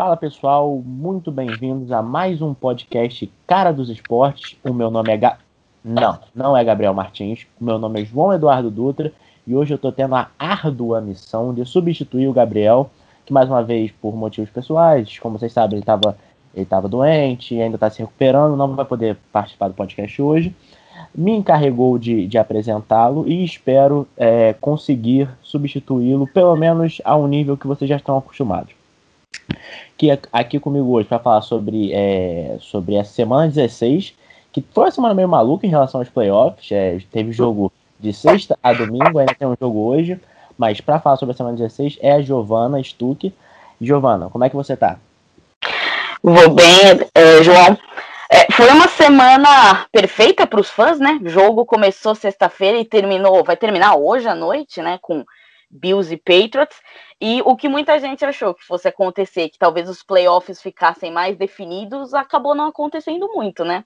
Fala pessoal, muito bem-vindos a mais um podcast Cara dos Esportes. O meu nome é Ga... Não, não é Gabriel Martins. O meu nome é João Eduardo Dutra e hoje eu estou tendo a árdua missão de substituir o Gabriel, que mais uma vez, por motivos pessoais, como vocês sabem, ele estava ele tava doente, ainda está se recuperando, não vai poder participar do podcast hoje. Me encarregou de, de apresentá-lo e espero é, conseguir substituí-lo, pelo menos a um nível que vocês já estão acostumados. Que aqui comigo hoje para falar sobre, é, sobre a semana 16, que foi uma semana meio maluca em relação aos playoffs. É, teve jogo de sexta a domingo, ainda tem um jogo hoje. Mas para falar sobre a semana 16 é a Giovana Stuck. Giovana, como é que você tá? Vou bem, é, João. É, foi uma semana perfeita para os fãs, né? O jogo começou sexta-feira e terminou, vai terminar hoje à noite, né? Com Bills e Patriots. E o que muita gente achou que fosse acontecer, que talvez os playoffs ficassem mais definidos, acabou não acontecendo muito, né?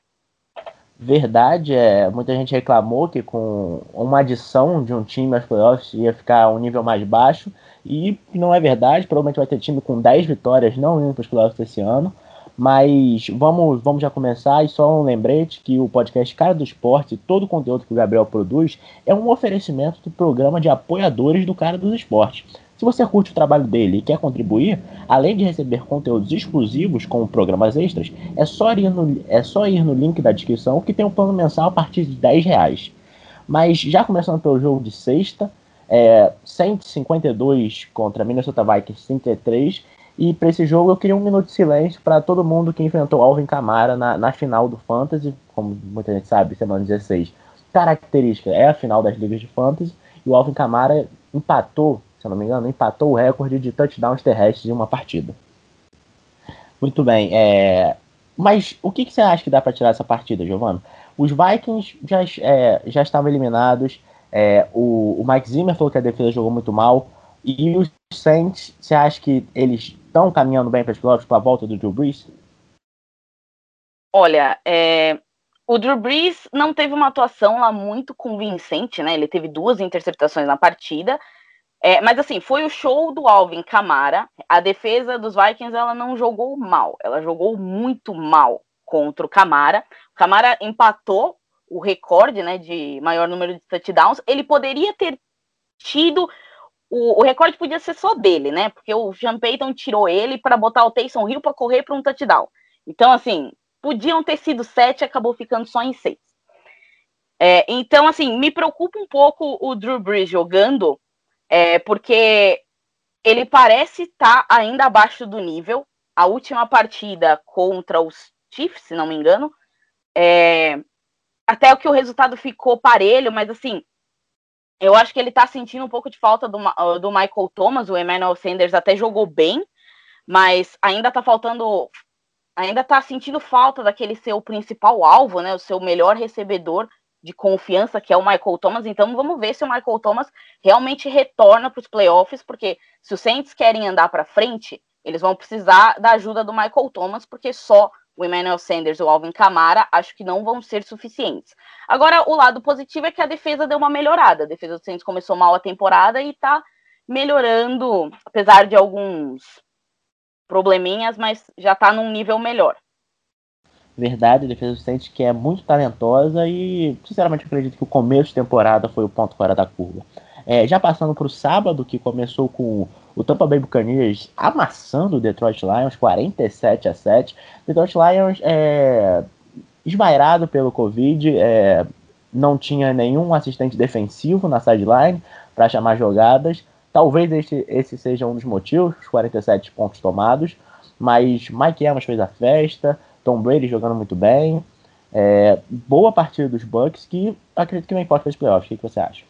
Verdade, é, muita gente reclamou que com uma adição de um time aos playoffs ia ficar um nível mais baixo, e não é verdade, provavelmente vai ter time com 10 vitórias não indo para os playoffs esse ano, mas vamos, vamos já começar e só um lembrete que o podcast Cara do Esporte, todo o conteúdo que o Gabriel produz, é um oferecimento do programa de apoiadores do Cara dos Esportes. Se você curte o trabalho dele e quer contribuir, além de receber conteúdos exclusivos como programas extras, é só ir no, é só ir no link da descrição que tem um plano mensal a partir de 10 reais. Mas já começando pelo jogo de sexta, é, 152 contra Minnesota Vikings 33. E para esse jogo eu queria um minuto de silêncio para todo mundo que enfrentou Alvin Kamara na, na final do Fantasy, como muita gente sabe, semana 16. Característica é a final das ligas de Fantasy e o Alvin Kamara empatou se eu não me engano, empatou o recorde de touchdowns terrestres em uma partida. Muito bem, é... mas o que, que você acha que dá para tirar essa partida, Giovanni? Os Vikings já, é, já estavam eliminados, é, o, o Mike Zimmer falou que a defesa jogou muito mal, e os Saints, você acha que eles estão caminhando bem para os playoffs com a volta do Drew Brees? Olha, é, o Drew Brees não teve uma atuação lá muito convincente, né? Ele teve duas interceptações na partida, é, mas assim, foi o show do Alvin Kamara. A defesa dos Vikings ela não jogou mal, ela jogou muito mal contra o Kamara. O Kamara empatou o recorde né, de maior número de touchdowns. Ele poderia ter tido. O, o recorde podia ser só dele, né? Porque o Sean Payton tirou ele para botar o Taysom Hill para correr para um touchdown. Então, assim, podiam ter sido sete, acabou ficando só em seis. É, então, assim, me preocupa um pouco o Drew Brees jogando é, porque ele parece estar tá ainda abaixo do nível. A última partida contra os Chiefs, se não me engano, é, até que o resultado ficou parelho, mas assim, eu acho que ele tá sentindo um pouco de falta do, do Michael Thomas, o Emmanuel Sanders até jogou bem, mas ainda tá faltando, ainda tá sentindo falta daquele seu principal alvo, né, o seu melhor recebedor, de confiança, que é o Michael Thomas. Então vamos ver se o Michael Thomas realmente retorna para os playoffs, porque se os Saints querem andar para frente, eles vão precisar da ajuda do Michael Thomas, porque só o Emmanuel Sanders e o Alvin Kamara acho que não vão ser suficientes. Agora, o lado positivo é que a defesa deu uma melhorada. A defesa do Saints começou mal a temporada e está melhorando, apesar de alguns probleminhas, mas já está num nível melhor. Verdade, a defesa do Saints que é muito talentosa e, sinceramente, acredito que o começo de temporada foi o ponto fora da curva. É, já passando para o sábado, que começou com o Tampa Bay Buccaneers amassando o Detroit Lions 47 a 7. Detroit Lions é, esvairado pelo Covid, é, não tinha nenhum assistente defensivo na sideline para chamar jogadas. Talvez esse, esse seja um dos motivos, os 47 pontos tomados. Mas Mike Evans fez a festa, Tom Brady jogando muito bem. É, boa partida dos Bucks, que acredito que não importa para os playoffs. O que, que você acha?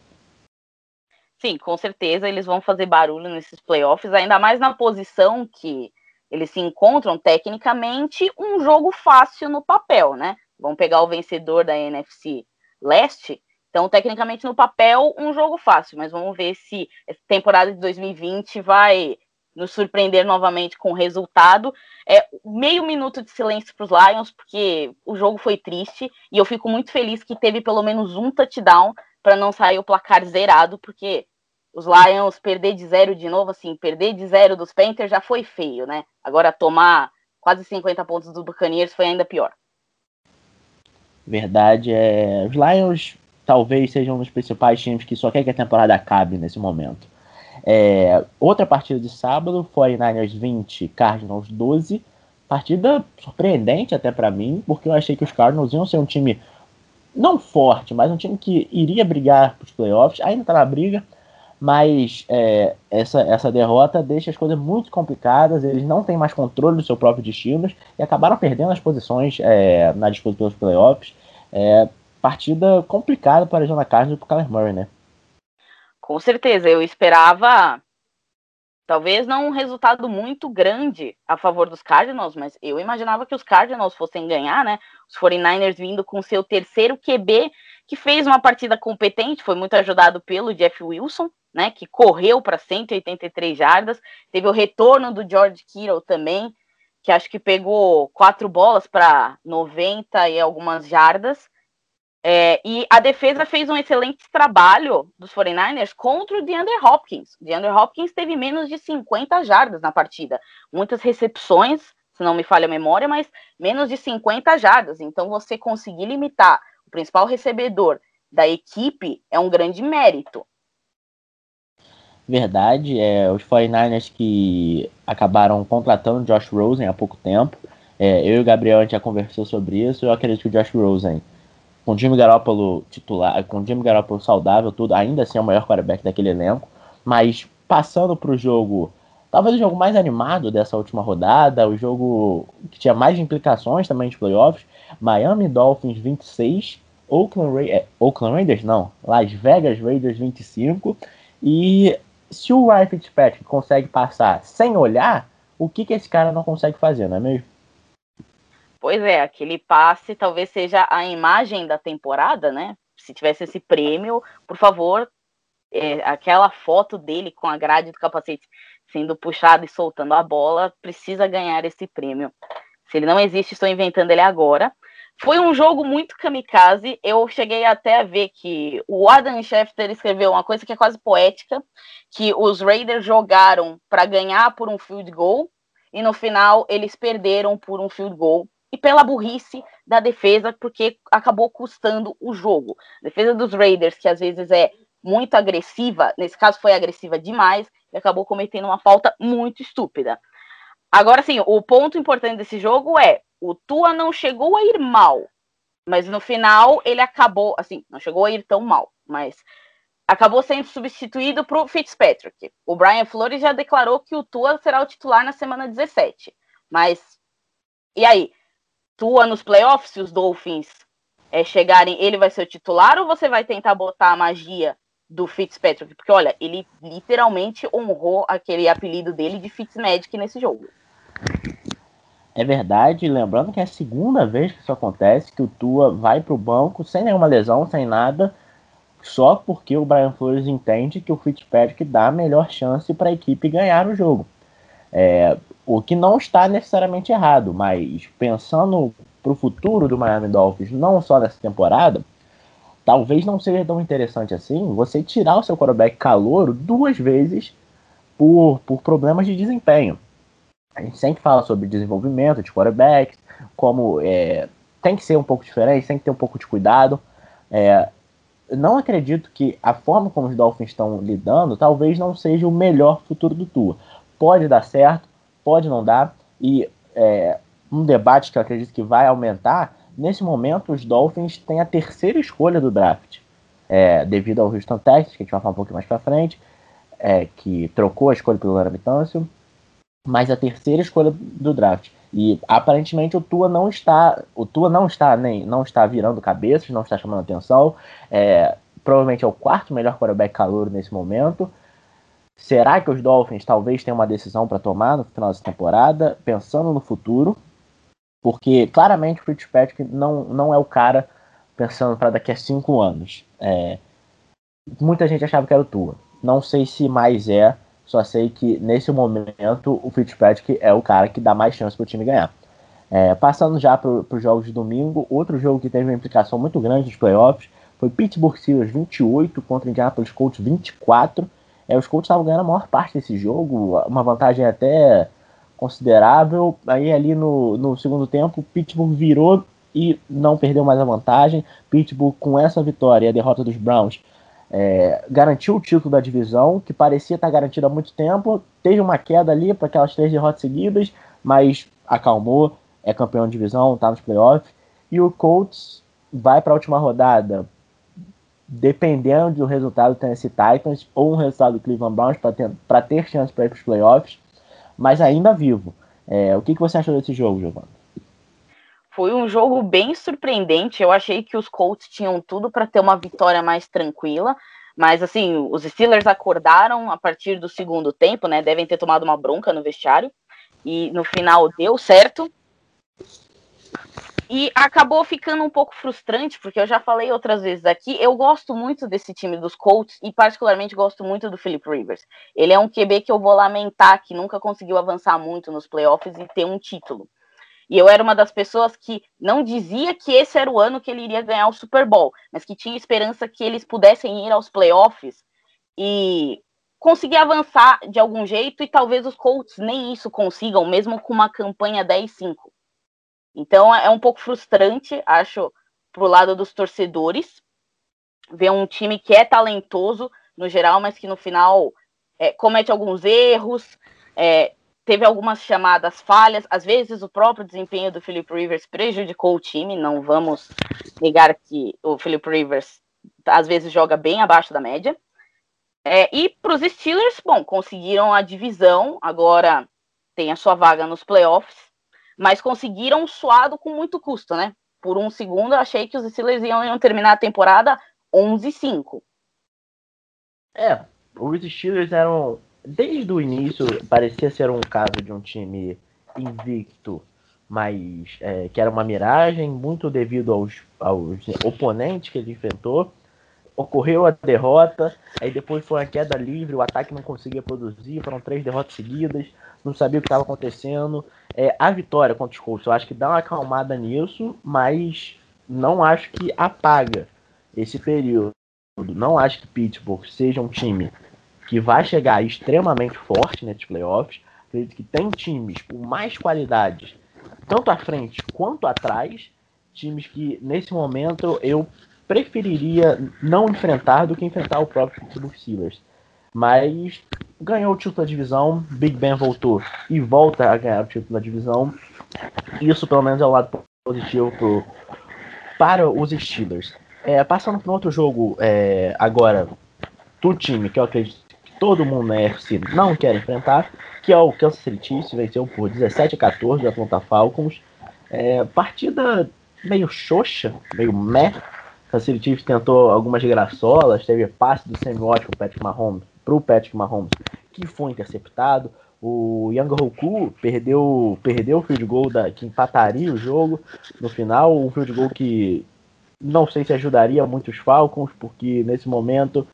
Sim, com certeza eles vão fazer barulho nesses playoffs, ainda mais na posição que eles se encontram tecnicamente, um jogo fácil no papel, né? Vão pegar o vencedor da NFC Leste, então tecnicamente no papel um jogo fácil, mas vamos ver se essa temporada de 2020 vai nos surpreender novamente com o resultado. É, meio minuto de silêncio para os Lions, porque o jogo foi triste e eu fico muito feliz que teve pelo menos um touchdown para não sair o placar zerado, porque os Lions perder de zero de novo, assim, perder de zero dos Panthers já foi feio, né? Agora tomar quase 50 pontos dos Buccaneers foi ainda pior. Verdade, é. Os Lions talvez sejam um dos principais times que só quer que a temporada acabe nesse momento. É, outra partida de sábado, 49ers 20, Cardinals 12. Partida surpreendente até para mim, porque eu achei que os Cardinals iam ser um time não forte, mas um time que iria brigar para os playoffs, ainda está na briga, mas é, essa, essa derrota deixa as coisas muito complicadas, eles não têm mais controle do seu próprio destino e acabaram perdendo as posições é, na disputa pelos playoffs. É, partida complicada para a Jonah Cardinals e para o Kyler Murray, né? Com certeza, eu esperava talvez não um resultado muito grande a favor dos Cardinals, mas eu imaginava que os Cardinals fossem ganhar, né? Os 49ers vindo com seu terceiro QB, que fez uma partida competente, foi muito ajudado pelo Jeff Wilson, né, que correu para 183 jardas. Teve o retorno do George Kittle também, que acho que pegou quatro bolas para 90 e algumas jardas. É, e a defesa fez um excelente trabalho dos 49ers contra o DeAndre Hopkins. O DeAndre Hopkins teve menos de 50 jardas na partida. Muitas recepções, se não me falha a memória, mas menos de 50 jardas. Então, você conseguir limitar o principal recebedor da equipe é um grande mérito. Verdade, é, os 49ers que acabaram contratando Josh Rosen há pouco tempo. É, eu e o Gabriel a gente já conversou sobre isso. Eu acredito que o Josh Rosen com o Jimmy Garoppolo titular, com o Jimmy Garoppolo saudável, tudo, ainda assim é o maior quarterback daquele elenco. Mas passando para o jogo, talvez o jogo mais animado dessa última rodada, o jogo que tinha mais implicações também de playoffs, Miami Dolphins 26, Oakland, Ra é, Oakland Raiders não, Las Vegas Raiders 25. E se o Ryan Fitzpatrick consegue passar sem olhar, o que, que esse cara não consegue fazer, não é mesmo? Pois é, aquele passe talvez seja a imagem da temporada, né? Se tivesse esse prêmio, por favor, é, aquela foto dele com a grade do capacete sendo puxado e soltando a bola, precisa ganhar esse prêmio. Se ele não existe, estou inventando ele agora. Foi um jogo muito kamikaze. Eu cheguei até a ver que o Adam Schefter escreveu uma coisa que é quase poética, que os Raiders jogaram para ganhar por um field goal e no final eles perderam por um field goal e pela burrice da defesa, porque acabou custando o jogo. A defesa dos Raiders, que às vezes é muito agressiva, nesse caso foi agressiva demais, e acabou cometendo uma falta muito estúpida. Agora, sim, o ponto importante desse jogo é: o Tua não chegou a ir mal, mas no final ele acabou, assim, não chegou a ir tão mal, mas acabou sendo substituído para o Fitzpatrick. O Brian Flores já declarou que o Tua será o titular na semana 17. Mas e aí? tua nos playoffs, se os Dolphins é, chegarem, ele vai ser o titular ou você vai tentar botar a magia do Fitzpatrick? Porque, olha, ele literalmente honrou aquele apelido dele de Fitzmagic nesse jogo. É verdade, lembrando que é a segunda vez que isso acontece, que o Tua vai para o banco sem nenhuma lesão, sem nada, só porque o Brian Flores entende que o Fitzpatrick dá a melhor chance para a equipe ganhar o jogo. É, o que não está necessariamente errado, mas pensando para o futuro do Miami Dolphins, não só nessa temporada, talvez não seja tão interessante assim você tirar o seu quarterback calouro duas vezes por, por problemas de desempenho. A gente sempre fala sobre desenvolvimento de quarterbacks, como é, tem que ser um pouco diferente, tem que ter um pouco de cuidado. É, não acredito que a forma como os Dolphins estão lidando talvez não seja o melhor futuro do Tua. Pode dar certo, pode não dar. E é, um debate que eu acredito que vai aumentar, nesse momento os Dolphins têm a terceira escolha do draft. É, devido ao Houston Texas, que a gente vai falar um pouco mais para frente, é, que trocou a escolha pelo Laramie Tunsil, mas a terceira escolha do draft. E aparentemente o Tua não está, o Tua não está nem não está virando cabeças, não está chamando atenção. É, provavelmente é o quarto melhor quarterback calor nesse momento. Será que os Dolphins talvez tenham uma decisão para tomar no final dessa temporada, pensando no futuro? Porque claramente o Fitzpatrick não, não é o cara pensando para daqui a cinco anos. É, muita gente achava que era o Tua. Não sei se mais é, só sei que nesse momento o Fitzpatrick é o cara que dá mais chance para o time ganhar. É, passando já para os jogos de domingo, outro jogo que teve uma implicação muito grande nos playoffs foi Pittsburgh Steelers 28 contra Indianapolis Colts 24. É, os Colts estavam ganhando a maior parte desse jogo, uma vantagem até considerável. Aí ali no, no segundo tempo, Pittsburgh virou e não perdeu mais a vantagem. Pittsburgh, com essa vitória e a derrota dos Browns, é, garantiu o título da divisão, que parecia estar garantido há muito tempo. Teve uma queda ali para aquelas três derrotas seguidas, mas acalmou, é campeão de divisão, está nos playoffs. E o Colts vai para a última rodada, dependendo do resultado do Tennessee Titans ou um resultado do Cleveland Browns para ter, ter chance para ir para os playoffs, mas ainda vivo. É, o que, que você achou desse jogo, Giovanni? Foi um jogo bem surpreendente. Eu achei que os Colts tinham tudo para ter uma vitória mais tranquila. Mas, assim, os Steelers acordaram a partir do segundo tempo, né? Devem ter tomado uma bronca no vestiário. E no final deu certo. E acabou ficando um pouco frustrante, porque eu já falei outras vezes aqui, eu gosto muito desse time dos Colts e particularmente gosto muito do Philip Rivers. Ele é um QB que eu vou lamentar que nunca conseguiu avançar muito nos playoffs e ter um título. E eu era uma das pessoas que não dizia que esse era o ano que ele iria ganhar o Super Bowl, mas que tinha esperança que eles pudessem ir aos playoffs e conseguir avançar de algum jeito, e talvez os Colts nem isso consigam, mesmo com uma campanha 10-5. Então é um pouco frustrante, acho, pro lado dos torcedores, ver um time que é talentoso no geral, mas que no final é, comete alguns erros, é, teve algumas chamadas falhas, às vezes o próprio desempenho do Philip Rivers prejudicou o time, não vamos negar que o Philip Rivers às vezes joga bem abaixo da média. É, e para os Steelers, bom, conseguiram a divisão, agora tem a sua vaga nos playoffs, mas conseguiram suado com muito custo, né? Por um segundo eu achei que os Steelers iam, iam terminar a temporada 11-5. É, os Steelers eram desde o início parecia ser um caso de um time invicto, mas é, que era uma miragem, muito devido aos, aos oponentes que ele enfrentou. Ocorreu a derrota, aí depois foi uma queda livre, o ataque não conseguia produzir, foram três derrotas seguidas, não sabia o que estava acontecendo. É, a vitória contra os Colts, eu acho que dá uma acalmada nisso, mas não acho que apaga esse período. Não acho que Pittsburgh seja um time que vai chegar extremamente forte nesses playoffs. Acredito que tem times com mais qualidades, tanto à frente quanto atrás. Times que, nesse momento, eu preferiria não enfrentar do que enfrentar o próprio Pittsburgh Steelers. Mas ganhou o título da divisão, Big Ben voltou e volta a ganhar o título da divisão. Isso, pelo menos, é o lado positivo pro, para os Steelers. É, passando para outro jogo é, agora do time que eu acredito todo mundo na NFC não quer enfrentar, que é o Kansas City Chiefs, venceu por 17 a 14 da Atlanta Falcons. É, partida meio xoxa, meio meh. Kansas City Chiefs tentou algumas graçolas, teve passe do Sammy Watt pro Patrick Mahomes, Patrick Mahomes, que foi interceptado. O Young Hoku perdeu, perdeu o field goal da, que empataria o jogo no final, um field goal que não sei se ajudaria muito os Falcons, porque nesse momento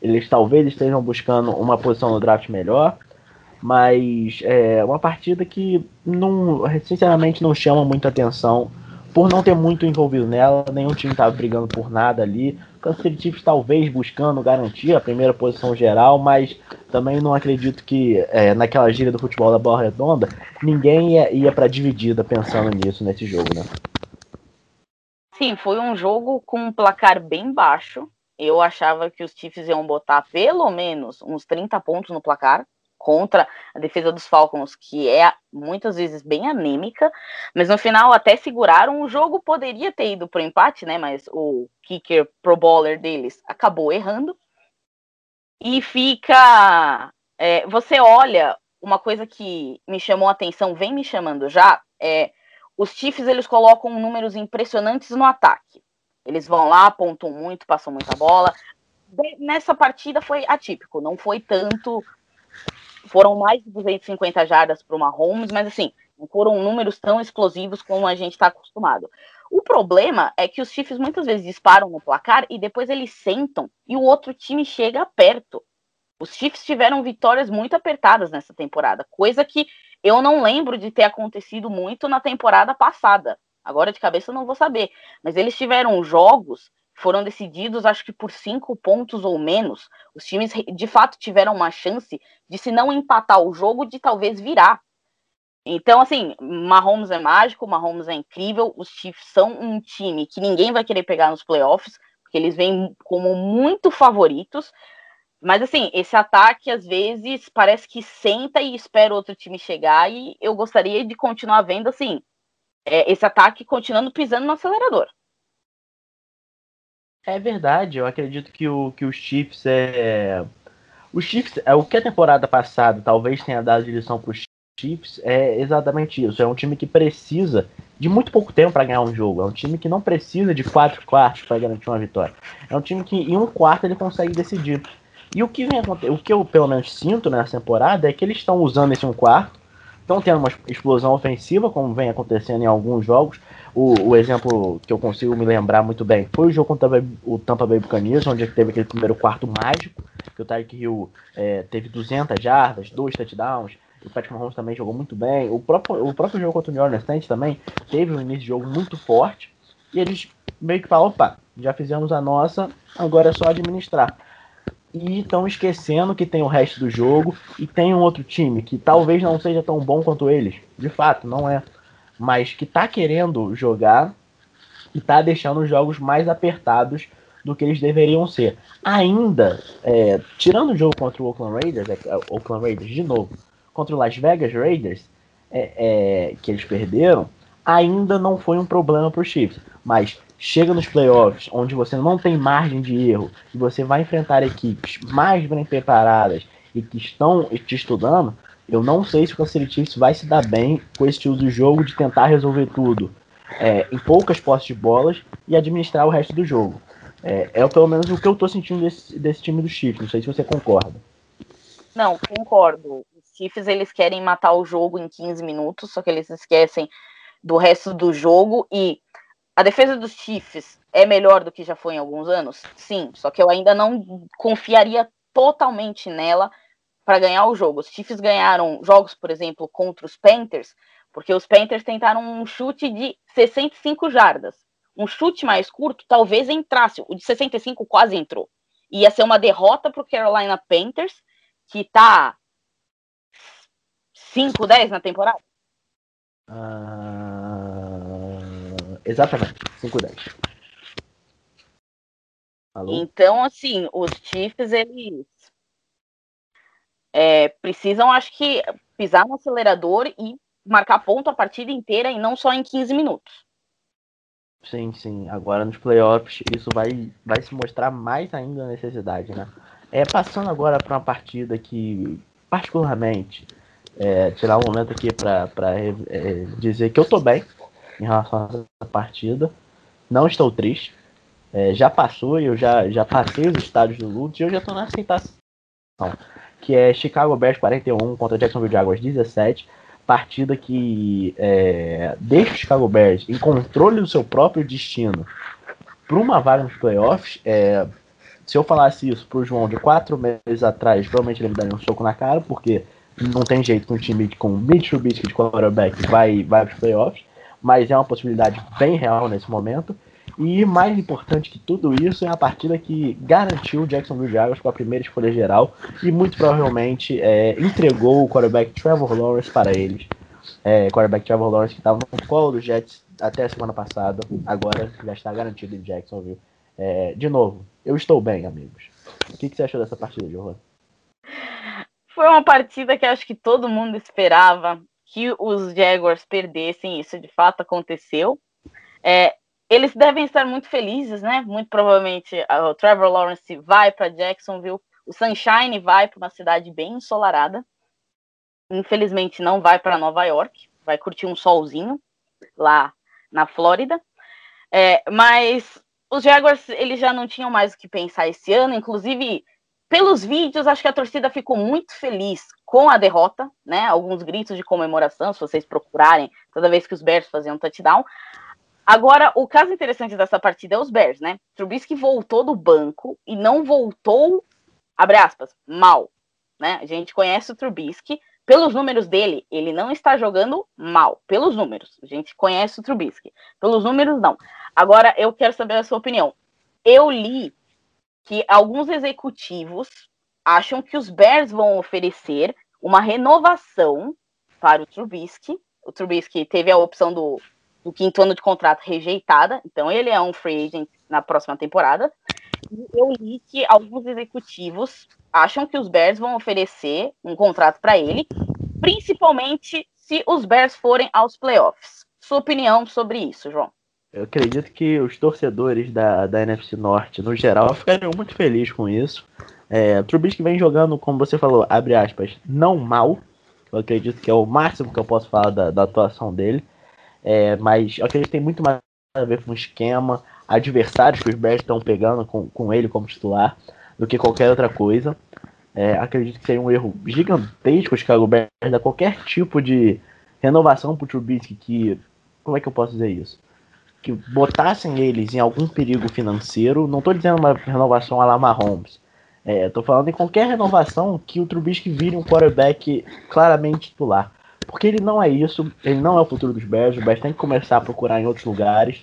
eles talvez estejam buscando uma posição no draft melhor, mas é uma partida que não, sinceramente não chama muita atenção por não ter muito envolvido nela, nenhum time estava brigando por nada ali. Kansas Chiefs talvez buscando garantir a primeira posição geral, mas também não acredito que é, naquela gíria do futebol da bola redonda ninguém ia, ia para dividida pensando nisso nesse jogo, né? Sim, foi um jogo com um placar bem baixo. Eu achava que os Chiefs iam botar pelo menos uns 30 pontos no placar contra a defesa dos Falcons, que é muitas vezes bem anêmica, mas no final até seguraram. O jogo poderia ter ido para o empate, né? Mas o kicker pro bowler deles acabou errando. E fica. É, você olha, uma coisa que me chamou a atenção, vem me chamando já, é os Chiefs eles colocam números impressionantes no ataque. Eles vão lá, apontam muito, passam muita bola. Nessa partida foi atípico, não foi tanto. Foram mais de 250 jardas para o Mahomes, mas assim, não foram números tão explosivos como a gente está acostumado. O problema é que os Chiefs muitas vezes disparam no placar e depois eles sentam e o outro time chega perto. Os Chiefs tiveram vitórias muito apertadas nessa temporada, coisa que eu não lembro de ter acontecido muito na temporada passada. Agora de cabeça eu não vou saber. Mas eles tiveram jogos foram decididos, acho que por cinco pontos ou menos. Os times de fato tiveram uma chance de, se não empatar o jogo, de talvez virar. Então, assim, Mahomes é mágico, Mahomes é incrível. Os Chiefs são um time que ninguém vai querer pegar nos playoffs, porque eles vêm como muito favoritos. Mas, assim, esse ataque, às vezes, parece que senta e espera outro time chegar. E eu gostaria de continuar vendo, assim, é, esse ataque continuando pisando no acelerador. É verdade, eu acredito que, o, que os Chiefs é. Os Chiefs, é o que a temporada passada talvez tenha dado direção para os Chiefs é exatamente isso. É um time que precisa de muito pouco tempo para ganhar um jogo. É um time que não precisa de quatro quartos para garantir uma vitória. É um time que em um quarto ele consegue decidir. E o que vem o que eu pelo menos sinto nessa temporada é que eles estão usando esse um quarto, estão tendo uma explosão ofensiva, como vem acontecendo em alguns jogos. O, o, exemplo que eu consigo me lembrar muito bem foi o jogo contra o Tampa Bay Buccaneers, onde teve aquele primeiro quarto mágico, que o Tyreek Hill é, teve 200 jardas, dois touchdowns, o Patrick Mahomes também jogou muito bem. O próprio, o próprio jogo contra o New Orleans Saints também teve um início de jogo muito forte. E eles meio que falam, opa, já fizemos a nossa, agora é só administrar. E estão esquecendo que tem o resto do jogo e tem um outro time que talvez não seja tão bom quanto eles. De fato, não é. Mas que está querendo jogar e está deixando os jogos mais apertados do que eles deveriam ser. Ainda, é, tirando o jogo contra o Oakland Raiders, é, Oakland Raiders de novo, contra o Las Vegas Raiders, é, é, que eles perderam, ainda não foi um problema para os Chiefs. Mas chega nos playoffs, onde você não tem margem de erro, e você vai enfrentar equipes mais bem preparadas e que estão te estudando, eu não sei se o Kansas City vai se dar bem com esse estilo de jogo de tentar resolver tudo é, em poucas posses de bolas e administrar o resto do jogo. É, é pelo menos o que eu estou sentindo desse, desse time do Chiefs. Não sei se você concorda. Não, concordo. Chiefs eles querem matar o jogo em 15 minutos, só que eles esquecem do resto do jogo e a defesa dos Chiefs é melhor do que já foi em alguns anos? Sim, só que eu ainda não confiaria totalmente nela para ganhar o jogo. Os Chiefs ganharam jogos, por exemplo, contra os Panthers, porque os Panthers tentaram um chute de 65 jardas. Um chute mais curto talvez entrasse, o de 65 quase entrou. Ia ser uma derrota para o Carolina Panthers, que está 5, 10 na temporada? Uh, exatamente, 5, 10. Alô? Então, assim, os Chiefs, eles é, precisam, acho que, pisar no acelerador e marcar ponto a partida inteira e não só em 15 minutos. Sim, sim. Agora nos playoffs isso vai, vai se mostrar mais ainda a necessidade, né? É, passando agora para uma partida que, particularmente, é, tirar um momento aqui para é, dizer que eu tô bem em relação a essa partida. Não estou triste. É, já passou eu já, já passei os estádios do luto e eu já estou na aceitação. Que é Chicago Bears 41 contra Jacksonville Jaguars 17. Partida que é, deixa o Chicago Bears em controle do seu próprio destino para uma vaga nos playoffs. É, se eu falasse isso pro João de quatro meses atrás, provavelmente ele me daria um soco na cara, porque não tem jeito que um time com Mitch Trubisky de quarterback vai, vai para os playoffs, mas é uma possibilidade bem real nesse momento. E mais importante que tudo isso é a partida que garantiu o Jacksonville Jaguars com a primeira escolha geral e muito provavelmente é, entregou o quarterback Trevor Lawrence para eles. É, quarterback Trevor Lawrence que estava no colo dos Jets até a semana passada, agora já está garantido em Jacksonville. É, de novo, eu estou bem, amigos. O que, que você achou dessa partida, Johan? Foi uma partida que acho que todo mundo esperava que os Jaguars perdessem, isso de fato aconteceu. É, eles devem estar muito felizes, né? Muito provavelmente o Trevor Lawrence vai para Jacksonville, o Sunshine vai para uma cidade bem ensolarada. Infelizmente não vai para Nova York, vai curtir um solzinho lá na Flórida. É, mas os Jaguars eles já não tinham mais o que pensar esse ano, inclusive pelos vídeos, acho que a torcida ficou muito feliz com a derrota, né? Alguns gritos de comemoração, se vocês procurarem, toda vez que os Bears faziam um touchdown. Agora, o caso interessante dessa partida é os Bears, né? Trubisky voltou do banco e não voltou, abre aspas, mal, né? A gente conhece o Trubisky, pelos números dele, ele não está jogando mal, pelos números. A gente conhece o Trubisky. Pelos números, não. Agora, eu quero saber a sua opinião. eu li que alguns executivos acham que os Bears vão oferecer uma renovação para o Trubisky. O Trubisky teve a opção do, do quinto ano de contrato rejeitada, então ele é um free agent na próxima temporada. E eu li que alguns executivos acham que os Bears vão oferecer um contrato para ele, principalmente se os Bears forem aos playoffs. Sua opinião sobre isso, João? Eu acredito que os torcedores da, da NFC Norte, no geral, ficariam muito felizes com isso. É, o Trubisky vem jogando, como você falou, abre aspas, não mal. Eu acredito que é o máximo que eu posso falar da, da atuação dele. É, mas eu acredito que tem muito mais a ver com o esquema, adversários que os Bears estão pegando com, com ele como titular, do que qualquer outra coisa. É, acredito que seria um erro gigantesco os Chicago Bears dar qualquer tipo de renovação para o Trubisky que, como é que eu posso dizer isso? Que botassem eles em algum perigo financeiro. Não estou dizendo uma renovação a la Mahomes. Estou é, falando em qualquer renovação que o Trubisky vire um quarterback claramente titular. Porque ele não é isso, ele não é o futuro dos Bears, o Bears tem que começar a procurar em outros lugares.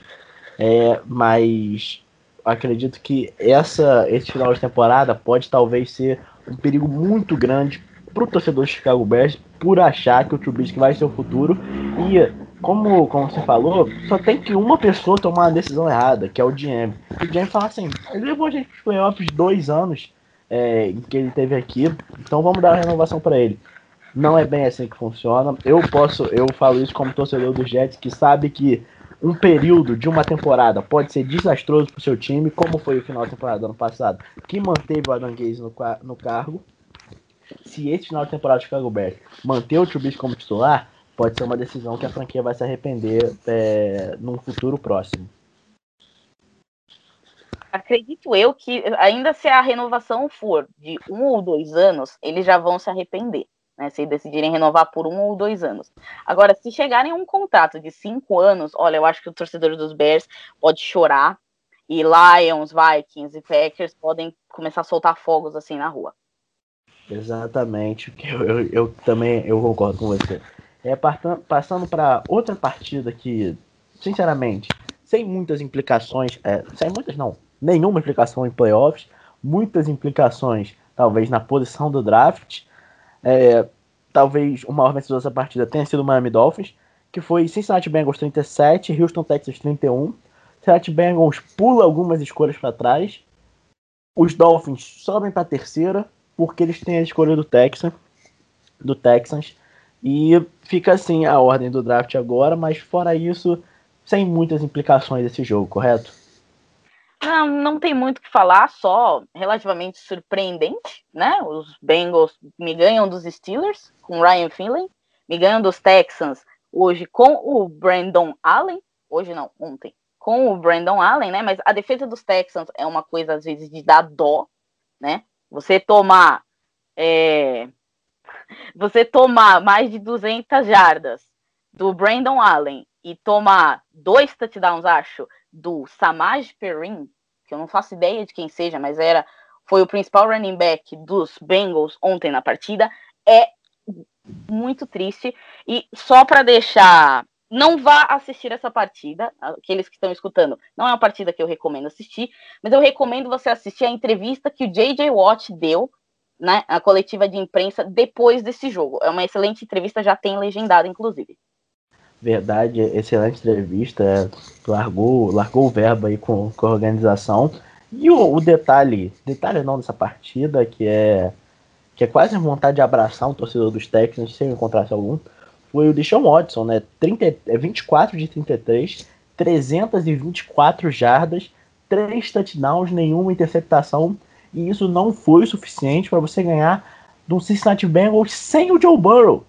É, mas acredito que essa, esse final de temporada pode talvez ser um perigo muito grande para o torcedor de Chicago Bears por achar que o Trubisky vai ser o futuro. E como, como você falou, só tem que uma pessoa tomar a decisão errada, que é o GM. O GM fala assim, ele levou a gente para os playoffs dois anos é, que ele teve aqui, então vamos dar a renovação para ele. Não é bem assim que funciona. Eu posso, eu falo isso como torcedor do Jets que sabe que um período de uma temporada pode ser desastroso para o seu time, como foi o final da temporada do ano passado, que manteve o Adam Gaze no, no cargo. Se esse final de temporada do Chicago Bears manter o Trubisky como titular, pode ser uma decisão que a franquia vai se arrepender é, num futuro próximo. Acredito eu que, ainda se a renovação for de um ou dois anos, eles já vão se arrepender né, se decidirem renovar por um ou dois anos. Agora, se chegarem a um contrato de cinco anos, olha, eu acho que o torcedor dos Bears pode chorar e Lions, Vikings e Packers podem começar a soltar fogos assim na rua. Exatamente, eu, eu, eu também eu concordo com você. É, passando para outra partida que, sinceramente, sem muitas implicações, é, sem muitas não, nenhuma implicação em playoffs, muitas implicações talvez na posição do draft, é, talvez o maior vencedor dessa partida tenha sido o Miami Dolphins, que foi Cincinnati Bengals 37, Houston Texas 31. Cincinnati Bengals pula algumas escolhas para trás. Os Dolphins sobem para a terceira, porque eles têm a escolha do Texas, do Texans. E fica assim a ordem do draft agora, mas fora isso, sem muitas implicações desse jogo, correto? Não, não tem muito o que falar, só relativamente surpreendente, né? Os Bengals me ganham dos Steelers com Ryan Finley, me ganham dos Texans hoje com o Brandon Allen, hoje não, ontem, com o Brandon Allen, né? Mas a defesa dos Texans é uma coisa às vezes de dar dó, né? Você tomar é, você tomar mais de 200 jardas do Brandon Allen e tomar dois touchdowns, acho, do Samaj Perrin, que eu não faço ideia de quem seja, mas era foi o principal running back dos Bengals ontem na partida, é muito triste. E só para deixar, não vá assistir essa partida, aqueles que estão escutando, não é uma partida que eu recomendo assistir, mas eu recomendo você assistir a entrevista que o JJ Watt deu né, a coletiva de imprensa depois desse jogo. É uma excelente entrevista, já tem legendado, inclusive. Verdade, excelente entrevista. É, largou, largou o verbo aí com, com a organização. E o, o, detalhe, detalhe não dessa partida, que é que é quase vontade de abraçar um torcedor dos Texans, se eu encontrasse algum, foi o Deshaun Watson, né? 30, 24 é de 33, 324 jardas, 3 touchdowns, nenhuma interceptação, e isso não foi o suficiente para você ganhar do Cincinnati Bengals sem o Joe Burrow.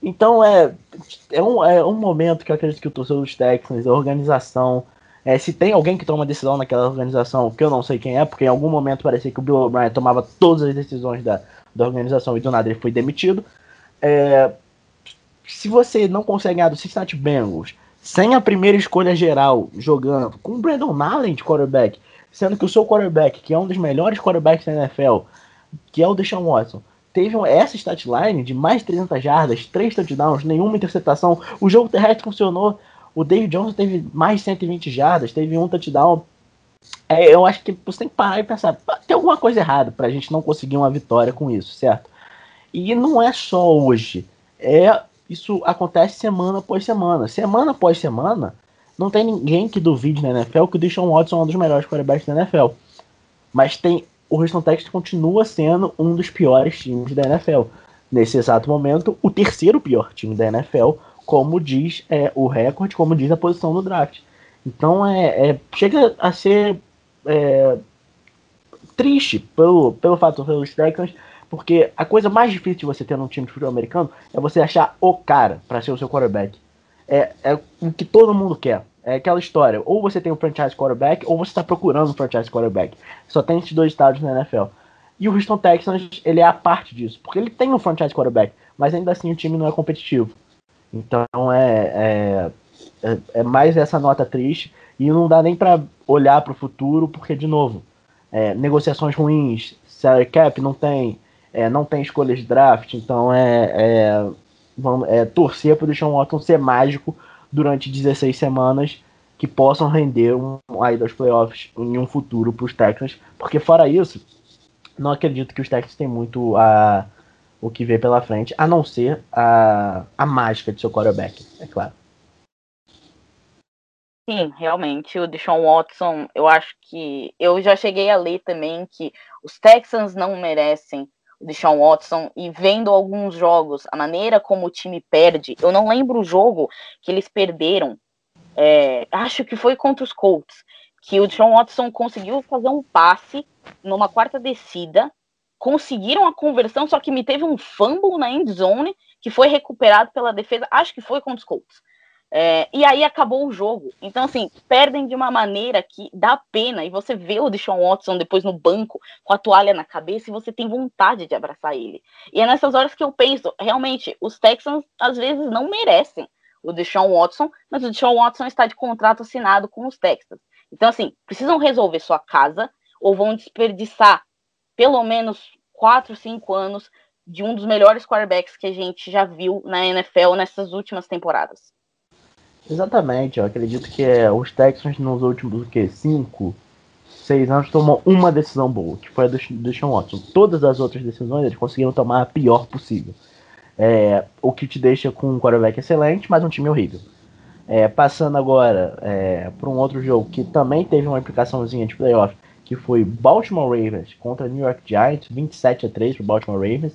Então é, é, um, é um momento que eu acredito que o torcedor dos Texans, a organização, é, se tem alguém que toma decisão naquela organização, que eu não sei quem é, porque em algum momento parecia que o Bill O'Brien tomava todas as decisões da, da organização e do nada ele foi demitido. É, se você não consegue ganhar do Cincinnati Bengals sem a primeira escolha geral jogando, com o Brandon Allen de quarterback, sendo que o seu quarterback, que é um dos melhores quarterbacks da NFL, que é o Deshaun Watson, teve essa statline de mais 300 jardas, 3 touchdowns, nenhuma interceptação. O jogo terrestre funcionou. O David Johnson teve mais 120 jardas, teve um touchdown. é, eu acho que você tem que parar e pensar, tem alguma coisa errada pra gente não conseguir uma vitória com isso, certo? E não é só hoje. É isso acontece semana após semana. Semana após semana, não tem ninguém que duvide na NFL que o Deshaun Watson é um dos melhores quarterbacks da NFL. Mas tem o Houston Texans continua sendo um dos piores times da NFL. Nesse exato momento, o terceiro pior time da NFL, como diz é, o recorde, como diz a posição no draft. Então é, é chega a ser é, triste pelo, pelo fato dos Texans, porque a coisa mais difícil de você ter num time de futebol americano é você achar o cara para ser o seu quarterback. É, é o que todo mundo quer. É aquela história, ou você tem um franchise quarterback, ou você está procurando um franchise quarterback. Só tem esses dois estados na NFL. E o Houston Texans, ele é a parte disso, porque ele tem um franchise quarterback, mas ainda assim o time não é competitivo. Então é, é, é, é mais essa nota triste, e não dá nem para olhar para o futuro, porque, de novo, é, negociações ruins, salary cap não tem, é, não tem escolhas de draft, então é, é, vamos, é torcer para o Deshaun Watson ser mágico durante 16 semanas que possam render um aí dos playoffs em um futuro para os Texans, porque fora isso, não acredito que os Texans têm muito a o que vê pela frente, a não ser a, a mágica de seu quarterback, é claro. Sim, realmente, o Deshaun Watson, eu acho que eu já cheguei a ler também que os Texans não merecem o Deshaun Watson e vendo alguns jogos, a maneira como o time perde, eu não lembro o jogo que eles perderam, é, acho que foi contra os Colts, que o Deshaun Watson conseguiu fazer um passe numa quarta descida, conseguiram a conversão, só que me teve um fumble na end zone que foi recuperado pela defesa, acho que foi contra os Colts. É, e aí acabou o jogo. Então, assim, perdem de uma maneira que dá pena. E você vê o Deshaun Watson depois no banco com a toalha na cabeça e você tem vontade de abraçar ele. E é nessas horas que eu penso, realmente, os Texans às vezes não merecem o Deshaun Watson, mas o Deshaun Watson está de contrato assinado com os Texans. Então, assim, precisam resolver sua casa ou vão desperdiçar pelo menos 4, 5 anos de um dos melhores quarterbacks que a gente já viu na NFL nessas últimas temporadas. Exatamente, eu acredito que é, os Texans nos últimos que, cinco, seis anos tomam uma decisão boa, que foi a do, do Sean Watson. Todas as outras decisões eles conseguiram tomar a pior possível. É, o que te deixa com um quarterback excelente, mas um time horrível. É, passando agora é, para um outro jogo que também teve uma implicaçãozinha de playoff, que foi Baltimore Ravens contra New York Giants, 27 a 3 para o Baltimore Ravens.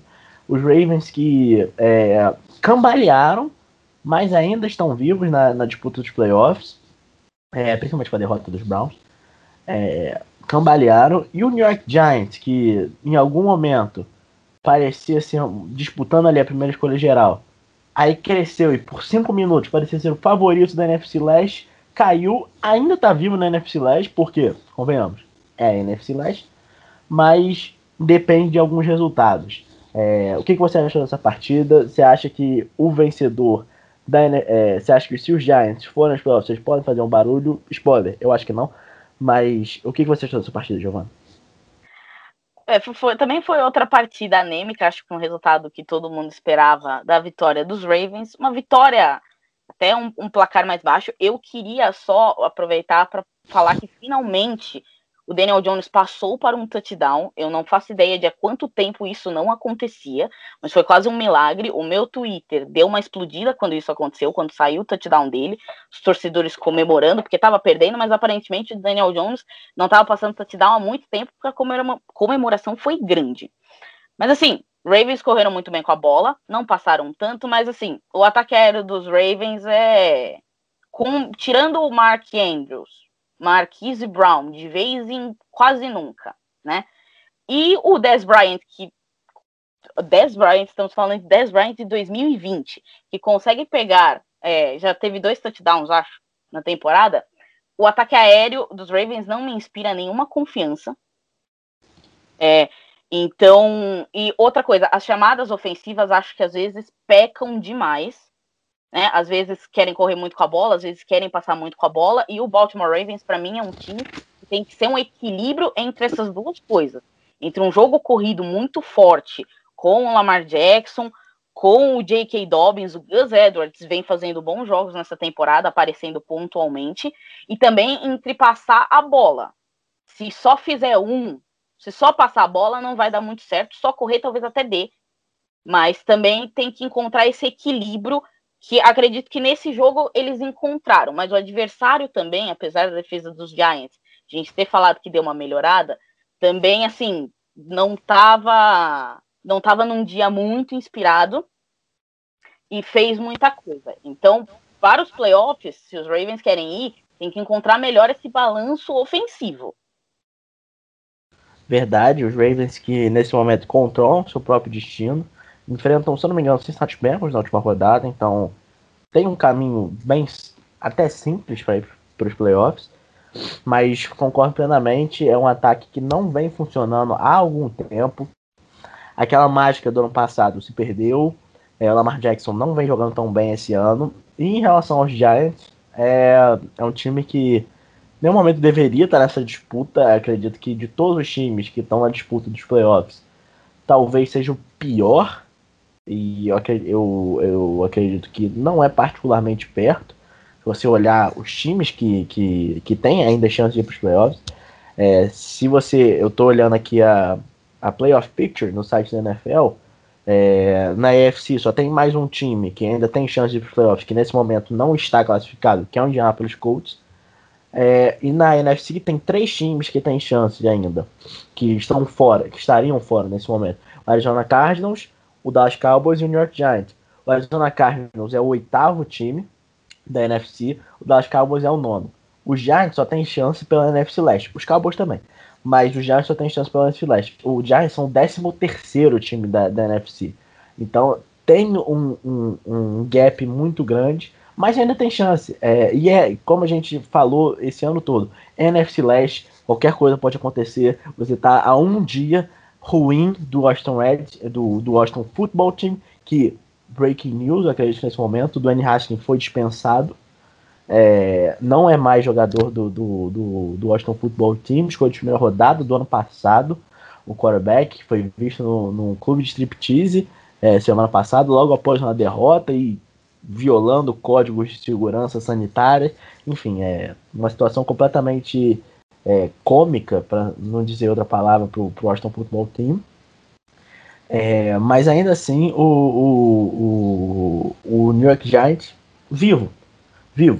Os Ravens que é, cambalearam mas ainda estão vivos na, na disputa dos playoffs, é, principalmente com a derrota dos Browns. É, cambalearam. E o New York Giants, que em algum momento parecia ser disputando ali a primeira escolha geral, aí cresceu e por cinco minutos parecia ser o favorito da NFC Leste, caiu, ainda está vivo na NFC Leste, porque, convenhamos, é a NFC Leste, mas depende de alguns resultados. É, o que, que você achou dessa partida? Você acha que o vencedor da, é, você acha que se os Giants forem aos playoffs, vocês podem fazer um barulho? Spoiler, eu acho que não. Mas o que, que você achou dessa partida, Giovanna? É, foi, também foi outra partida anêmica, acho que um resultado que todo mundo esperava da vitória dos Ravens. Uma vitória até um, um placar mais baixo. Eu queria só aproveitar para falar que finalmente o Daniel Jones passou para um touchdown. Eu não faço ideia de há quanto tempo isso não acontecia, mas foi quase um milagre. O meu Twitter deu uma explodida quando isso aconteceu, quando saiu o touchdown dele. Os torcedores comemorando, porque estava perdendo, mas aparentemente o Daniel Jones não estava passando touchdown há muito tempo, porque a comemoração foi grande. Mas assim, Ravens correram muito bem com a bola, não passaram tanto, mas assim, o ataque aéreo dos Ravens é. Com, tirando o Mark Andrews, Marquise Brown, de vez em quase nunca, né? E o Dez Bryant, que. Dez Bryant, estamos falando de Dez Bryant de 2020, que consegue pegar. É, já teve dois touchdowns, acho, na temporada. O ataque aéreo dos Ravens não me inspira nenhuma confiança. É, então, e outra coisa, as chamadas ofensivas acho que às vezes pecam demais né? Às vezes querem correr muito com a bola, às vezes querem passar muito com a bola. E o Baltimore Ravens, para mim, é um time que tem que ser um equilíbrio entre essas duas coisas. Entre um jogo corrido muito forte com o Lamar Jackson, com o J.K. Dobbins, o Gus Edwards vem fazendo bons jogos nessa temporada, aparecendo pontualmente, e também entre passar a bola. se só fizer um, se só passar a bola, não vai dar muito certo. Só correr talvez até dê. Mas também tem que encontrar esse equilíbrio que acredito que nesse jogo eles encontraram. Mas o adversário também, apesar da defesa dos Giants, a gente ter falado que deu uma melhorada, também assim não estava não tava num dia muito inspirado e fez muita coisa. Então, para os playoffs, se os Ravens querem ir, tem que encontrar melhor esse balanço ofensivo. Verdade, os Ravens que nesse momento controlam seu próprio destino, enfrentam, se eu não me engano, Cincinnati Bengals na última rodada, então tem um caminho bem até simples para ir para os playoffs, mas concordo plenamente, é um ataque que não vem funcionando há algum tempo. Aquela mágica do ano passado se perdeu, é, Lamar Jackson não vem jogando tão bem esse ano. E em relação aos Giants, é, é um time que em nenhum momento deveria estar nessa disputa. Acredito que de todos os times que estão na disputa dos playoffs, talvez seja o pior. E eu, eu, acredito que não é particularmente perto. Se você olhar os times que, que, que têm ainda chance de ir para os playoffs, é, se você. Eu estou olhando aqui a, a Playoff Picture no site da NFL é, na EFC só tem mais um time que ainda tem chance de ir para playoffs, que nesse momento não está classificado, que é o Indianapolis Colts. É, e na NFC tem três times que têm chance ainda, que estão fora, que estariam fora nesse momento. Arizona Cardinals, o Dallas Cowboys e o New York Giants. O Arizona Cardinals é o oitavo time da NFC, o Dallas Cowboys é o nono. O Giants só tem chance pela NFC Leste, os Cowboys também mas o Giants só tem chance pela NFC Leste. O Giants são o 13 terceiro time da, da NFC. Então tem um, um, um, gap muito grande, mas ainda tem chance. É, e é, como a gente falou esse ano todo, NFC Leste, qualquer coisa pode acontecer. Você está a um dia ruim do Washington Red, do, do Washington Football Team, que, breaking news, acredito nesse momento, do N. Haskins foi dispensado é, não é mais jogador do, do, do, do, Washington Football Team, escolha de primeira rodada do ano passado, o quarterback, foi visto no, no clube de striptease é, semana passada, logo após uma derrota e violando códigos de segurança sanitária, enfim, é uma situação completamente é, cômica, para não dizer outra palavra, para o Washington Football Team. É, mas ainda assim, o, o, o, o New York Giants vivo, vivo.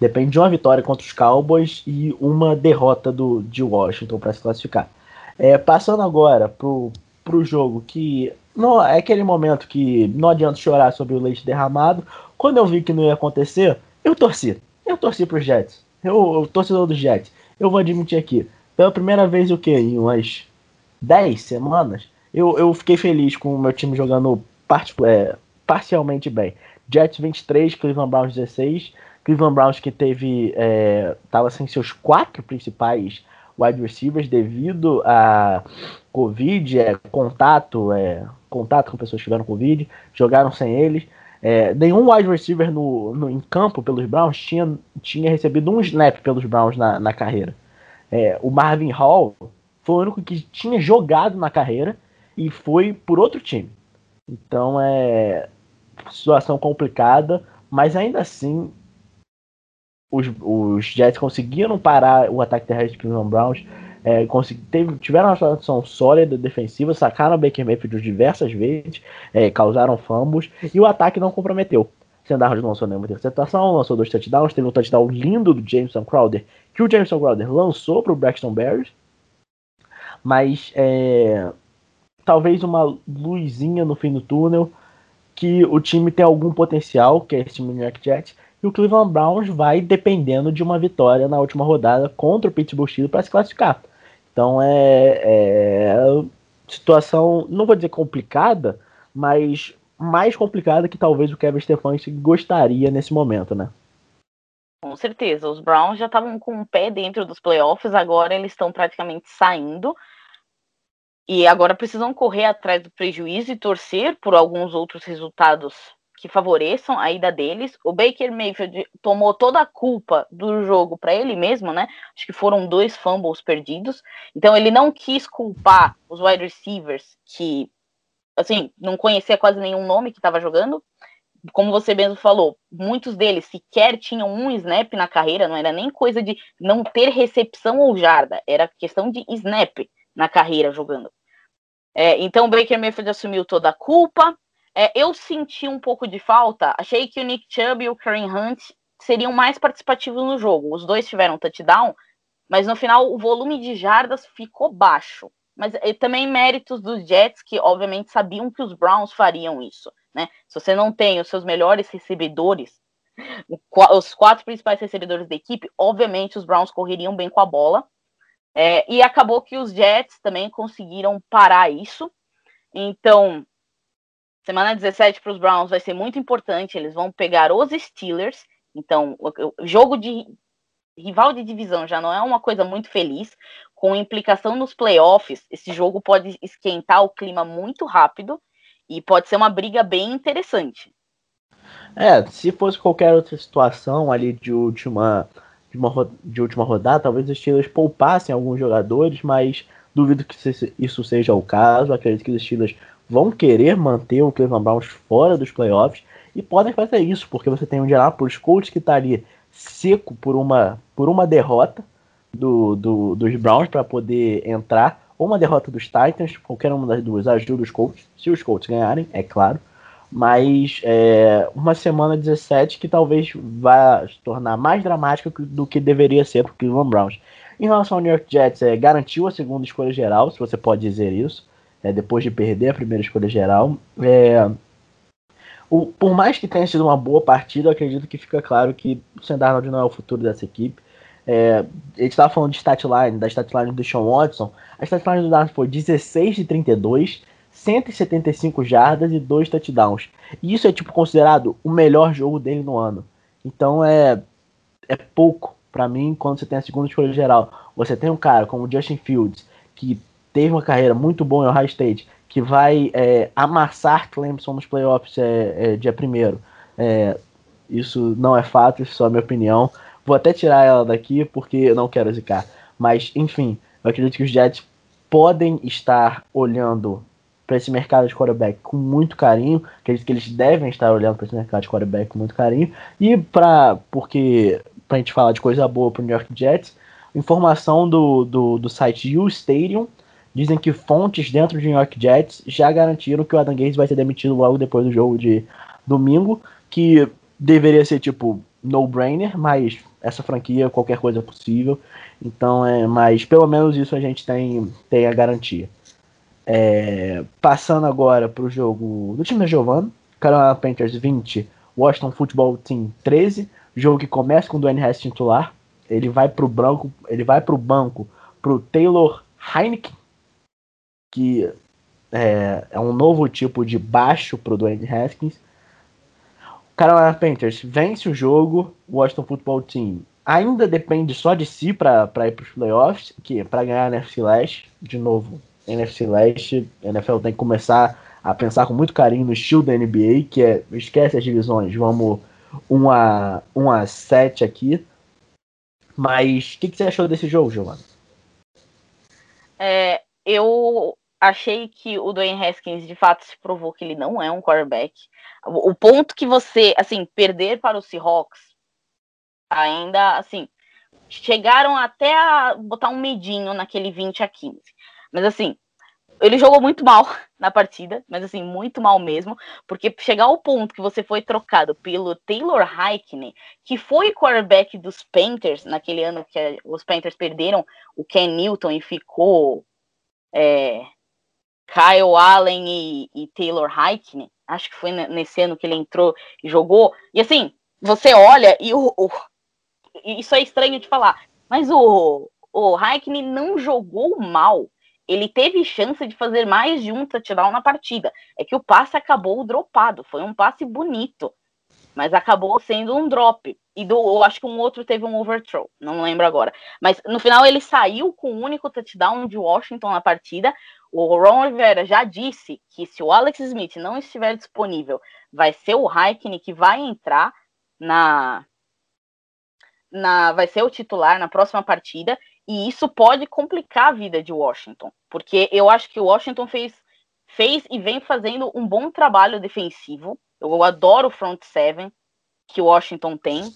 Depende de uma vitória contra os Cowboys e uma derrota do, de Washington para se classificar. É, passando agora pro, pro jogo que não é aquele momento que não adianta chorar sobre o leite derramado. Quando eu vi que não ia acontecer, eu torci. Eu torci pro Jets. Eu, eu torcedor do Jets. Eu vou admitir aqui. Pela primeira vez, o que? Em umas 10 semanas, eu, eu fiquei feliz com o meu time jogando part, é, parcialmente bem. Jets 23, Cleveland Browns 16. Cleveland Browns que teve é, sem seus quatro principais wide receivers devido a Covid, é, contato, é, contato com pessoas que tiveram Covid, jogaram sem eles. É, nenhum wide receiver no, no, em campo pelos Browns tinha, tinha recebido um snap pelos Browns na, na carreira. É, o Marvin Hall foi o único que tinha jogado na carreira e foi por outro time. Então é situação complicada, mas ainda assim os, os Jets conseguiram parar o ataque terrestre de Cleveland Browns, é, teve, tiveram uma situação sólida defensiva, sacaram o Baker Mayfield diversas vezes, é, causaram fumbles e o ataque não comprometeu. Sandarnold lançou nenhuma interceptação, lançou dois touchdowns, teve um touchdown lindo do Jameson Crowder, que o Jameson Crowder lançou para o Braxton Berries, mas é, talvez uma luzinha no fim do túnel, que o time tem algum potencial, que é esse time do New York Jets, e o Cleveland Browns vai dependendo de uma vitória na última rodada contra o Pittsburgh Steelers para se classificar. Então é, é situação, não vou dizer complicada, mas mais complicada que talvez o Kevin Stefanski gostaria nesse momento, né? Com certeza, os Browns já estavam com o pé dentro dos playoffs, agora eles estão praticamente saindo. E agora precisam correr atrás do prejuízo e torcer por alguns outros resultados que favoreçam a ida deles. O Baker Mayfield tomou toda a culpa do jogo para ele mesmo, né? Acho que foram dois fumbles perdidos. Então ele não quis culpar os wide receivers que assim, não conhecia quase nenhum nome que estava jogando. como você mesmo falou, muitos deles sequer tinham um snap na carreira, não era nem coisa de não ter recepção ou jarda, era questão de snap na carreira jogando. É, então o Baker Mayfield assumiu toda a culpa. É, eu senti um pouco de falta, achei que o Nick Chubb e o Kareem Hunt seriam mais participativos no jogo. Os dois tiveram touchdown, mas no final o volume de jardas ficou baixo. Mas também méritos dos Jets, que obviamente sabiam que os Browns fariam isso. Né? Se você não tem os seus melhores recebedores, os quatro principais recebedores da equipe, obviamente os Browns correriam bem com a bola. É, e acabou que os Jets também conseguiram parar isso. Então, semana 17 para os Browns vai ser muito importante. Eles vão pegar os Steelers. Então, o jogo de rival de divisão já não é uma coisa muito feliz, com implicação nos playoffs, esse jogo pode esquentar o clima muito rápido e pode ser uma briga bem interessante. É, se fosse qualquer outra situação ali de última, de, uma, de última rodada, talvez os Steelers poupassem alguns jogadores, mas duvido que isso seja o caso. Acredito que os Steelers vão querer manter o Cleveland Browns fora dos playoffs e podem fazer isso, porque você tem um Indianapolis Colts que está ali seco por uma, por uma derrota do, do dos Browns para poder entrar, ou uma derrota dos Titans, qualquer uma das duas ajuda os Colts, se os Colts ganharem, é claro. Mas é, uma semana 17 que talvez vá se tornar mais dramática do que deveria ser para o Cleveland Browns. Em relação ao New York Jets, é, garantiu a segunda escolha geral, se você pode dizer isso, é, depois de perder a primeira escolha geral. É, o, por mais que tenha sido uma boa partida, eu acredito que fica claro que o Sam Darnold não é o futuro dessa equipe. É, a gente estava falando de statline, da statline do Sean Watson. A statline do Darnold foi 16 de 32, 175 jardas e 2 touchdowns. E isso é tipo considerado o melhor jogo dele no ano. Então é, é pouco para mim quando você tem a segunda escolha geral. Você tem um cara como o Justin Fields, que teve uma carreira muito boa em Ohio State, que vai é, amassar Clemson nos playoffs é, é, dia primeiro. É, isso não é fato, isso é só a minha opinião. Vou até tirar ela daqui porque eu não quero zicar. Mas, enfim, eu acredito que os Jets podem estar olhando para esse mercado de quarterback com muito carinho. Acredito que eles devem estar olhando para esse mercado de quarterback com muito carinho. E para porque para a gente falar de coisa boa para o New York Jets, informação do, do, do site U Stadium Dizem que fontes dentro de New York Jets já garantiram que o Adam Gaze vai ser demitido logo depois do jogo de domingo, que deveria ser tipo no-brainer, mas essa franquia qualquer coisa é possível. Então é, mas pelo menos isso a gente tem, tem a garantia. É, passando agora para o jogo do time da Giovanna, Carolina Panthers 20, Washington Football Team 13, jogo que começa com o Dwayne Haskins titular, ele vai para o banco, ele vai para o banco pro Taylor Heineken, que é, é um novo tipo de baixo para o Dwayne Haskins. Carolina Panthers vence o jogo, o Washington Football Team ainda depende só de si para ir para os playoffs, que para ganhar a NFC Leste, de novo, NFC Leste, NFL tem que começar a pensar com muito carinho no estilo da NBA, que é, esquece as divisões, vamos 1 a, 1 a 7 aqui. Mas o que, que, você achou desse jogo, Giovanna? É, eu achei que o Dwayne Haskins de fato se provou que ele não é um quarterback. O, ponto que você, assim, perder para o Seahawks, ainda, assim, chegaram até a botar um medinho naquele 20 a 15. Mas, assim, ele jogou muito mal na partida, mas, assim, muito mal mesmo, porque chegar ao ponto que você foi trocado pelo Taylor Heikkinen, que foi quarterback dos Panthers, naquele ano que os Panthers perderam o Ken Newton e ficou é, Kyle Allen e, e Taylor Heikkinen, acho que foi nesse ano que ele entrou e jogou, e assim, você olha e o, o isso é estranho de falar, mas o, o não jogou mal, ele teve chance de fazer mais de um touchdown na partida, é que o passe acabou dropado, foi um passe bonito, mas acabou sendo um drop. E do, eu acho que um outro teve um overthrow, não lembro agora. Mas no final ele saiu com o único touchdown de Washington na partida. O Ron Rivera já disse que se o Alex Smith não estiver disponível, vai ser o Raikkonen que vai entrar na, na vai ser o titular na próxima partida. E isso pode complicar a vida de Washington, porque eu acho que o Washington fez fez e vem fazendo um bom trabalho defensivo Eu adoro o front seven que Washington tem.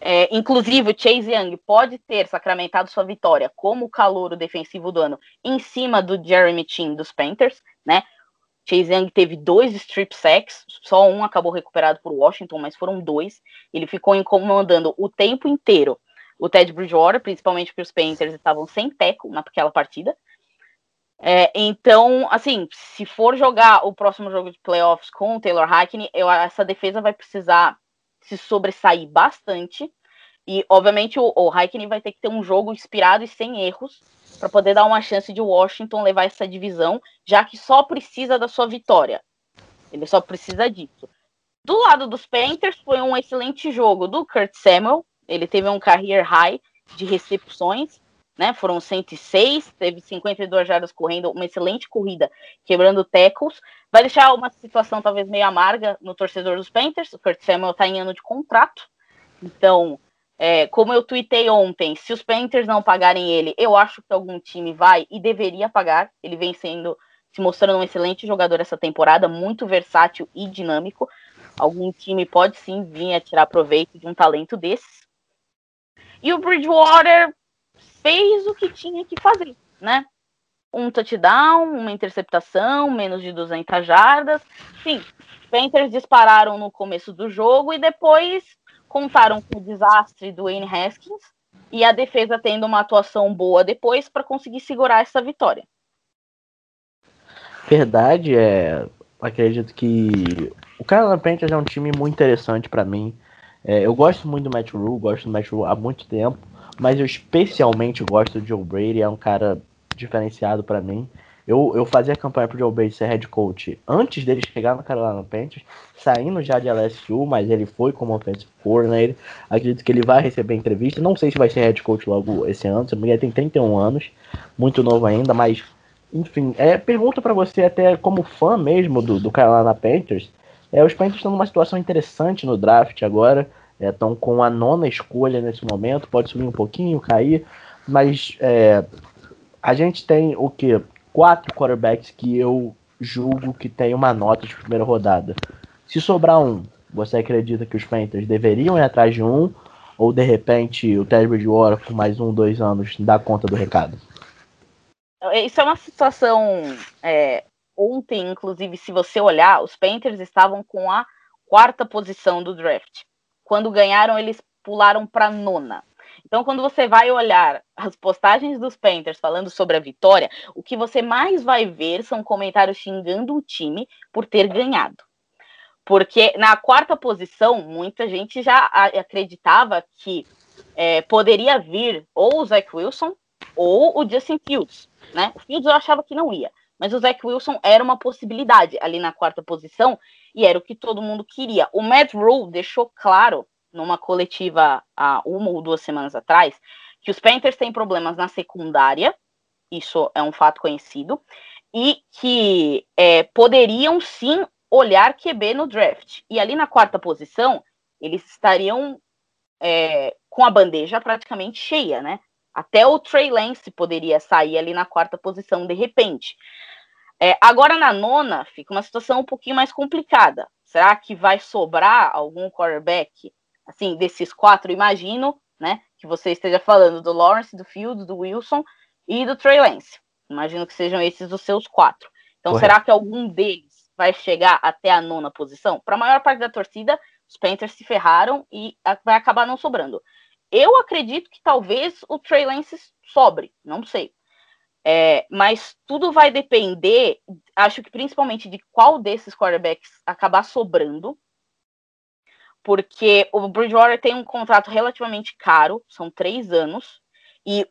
É, inclusive, o Chase Young pode ter sacramentado sua vitória como o calouro defensivo do ano em cima do Jeremy Chin dos Panthers, né? Chase Young teve dois strip sacks, só um acabou recuperado por Washington, mas foram dois. Ele ficou incomodando o tempo inteiro o Ted Bridgewater, principalmente porque os Panthers estavam sem teco naquela partida. É, então, assim, se for jogar o próximo jogo de playoffs com o Taylor Hackney, eu, essa defesa vai precisar se sobressair bastante. E, obviamente, o, o Hackney vai ter que ter um jogo inspirado e sem erros para poder dar uma chance de Washington levar essa divisão, já que só precisa da sua vitória. Ele só precisa disso. Do lado dos Panthers, foi um excelente jogo do Kurt Samuel. Ele teve um career high de recepções, né? Foram 106, teve 52 jardas correndo, uma excelente corrida, quebrando tackles. Vai deixar uma situação talvez meio amarga no torcedor dos Panthers. O Kurt Samuel está em ano de contrato. Então, é, como eu tuitei ontem, se os Panthers não pagarem ele, eu acho que algum time vai e deveria pagar. Ele vem sendo, se mostrando um excelente jogador essa temporada, muito versátil e dinâmico. Algum time pode sim vir a tirar proveito de um talento desses. E o Bridgewater fez o que tinha que fazer, né? Um touchdown, uma interceptação, menos de 200 jardas. Sim, Panthers dispararam no começo do jogo e depois contaram com o desastre do Wayne Haskins e a defesa tendo uma atuação boa depois para conseguir segurar essa vitória. Verdade, é. Acredito que o Carolina Panthers é um time muito interessante para mim. É, eu gosto muito do Matt Rule, gosto do Matt Rule há muito tempo, mas eu especialmente gosto do Joe Brady, é um cara diferenciado para mim. Eu, eu fazia campanha pro Joe Brady ser head coach antes dele chegar no Carolina Panthers, saindo já de LSU, mas ele foi como offensive coordinator. Acredito que ele vai receber entrevista. Não sei se vai ser head coach logo esse ano, ele tem 31 anos, muito novo ainda, mas enfim, é, pergunta para você até como fã mesmo do, do Carolina Panthers. É, os Panthers estão numa situação interessante no draft agora. Estão é, com a nona escolha nesse momento, pode subir um pouquinho, cair, mas é, a gente tem o que? quatro quarterbacks que eu julgo que tem uma nota de primeira rodada. Se sobrar um, você acredita que os Panthers deveriam ir atrás de um? Ou de repente o Ted Bridgewater com mais um, dois anos dá conta do recado? Isso é uma situação. É, ontem, inclusive, se você olhar, os Panthers estavam com a quarta posição do draft. Quando ganharam, eles pularam para nona. Então, quando você vai olhar as postagens dos Panthers falando sobre a vitória, o que você mais vai ver são comentários xingando o time por ter ganhado. Porque na quarta posição, muita gente já acreditava que é, poderia vir ou o Zach Wilson ou o Justin Fields. Né? O Fields eu achava que não ia, mas o Zach Wilson era uma possibilidade ali na quarta posição e era o que todo mundo queria. O Matt Rule deixou claro numa coletiva há uma ou duas semanas atrás, que os Panthers têm problemas na secundária, isso é um fato conhecido, e que é, poderiam sim olhar QB no draft. E ali na quarta posição, eles estariam é, com a bandeja praticamente cheia, né? Até o Trey Lance poderia sair ali na quarta posição de repente. É, agora na nona fica uma situação um pouquinho mais complicada. Será que vai sobrar algum quarterback assim, desses quatro, imagino, né, que você esteja falando do Lawrence, do Fields, do Wilson e do Trey Lance. Imagino que sejam esses os seus quatro. Então, Correto. será que algum deles vai chegar até a nona posição? Para a maior parte da torcida, os Panthers se ferraram e vai acabar não sobrando. Eu acredito que talvez o Trey Lance sobre, não sei. É, mas tudo vai depender, acho que principalmente de qual desses quarterbacks acabar sobrando, porque o Bridgewater tem um contrato relativamente caro, são três anos, e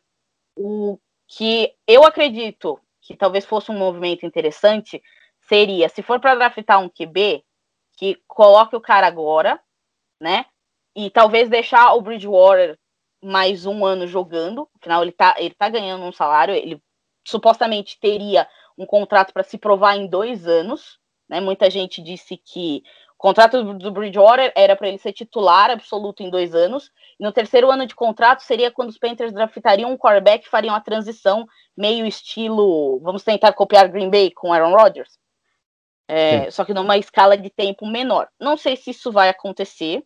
o que eu acredito que talvez fosse um movimento interessante seria, se for para draftar um QB, que coloque o cara agora, né? E talvez deixar o Bridgewater mais um ano jogando, afinal ele tá, ele tá ganhando um salário, ele supostamente teria um contrato para se provar em dois anos, né? Muita gente disse que o contrato do Bridgewater era para ele ser titular absoluto em dois anos. E no terceiro ano de contrato seria quando os Panthers draftariam um quarterback e fariam a transição meio estilo. Vamos tentar copiar Green Bay com Aaron Rodgers. É, só que numa escala de tempo menor. Não sei se isso vai acontecer.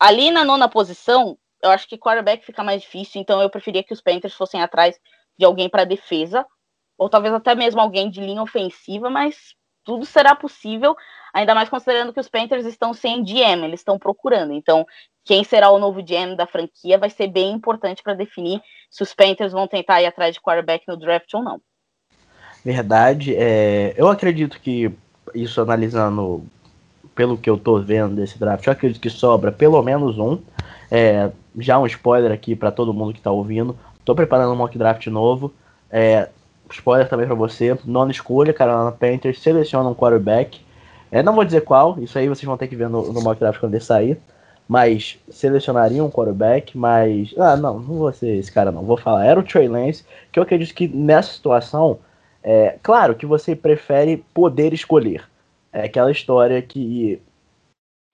Ali na nona posição, eu acho que quarterback fica mais difícil, então eu preferia que os Panthers fossem atrás de alguém para defesa, ou talvez até mesmo alguém de linha ofensiva, mas tudo será possível, ainda mais considerando que os Panthers estão sem GM, eles estão procurando. Então, quem será o novo GM da franquia vai ser bem importante para definir se os Panthers vão tentar ir atrás de quarterback no draft ou não. Verdade. É, eu acredito que isso analisando pelo que eu tô vendo desse draft, eu acredito que sobra pelo menos um. É, já um spoiler aqui para todo mundo que tá ouvindo. Tô preparando um mock draft novo. É, spoiler também para você. Nona escolha, Carolina Panthers seleciona um quarterback. É, não vou dizer qual, isso aí vocês vão ter que ver no, no mock draft quando ele sair. Mas selecionaria um quarterback, mas. Ah, não, não vou ser esse cara, não. Vou falar. Era o Trey Lance, que eu acredito que nessa situação é, claro que você prefere poder escolher. É aquela história que.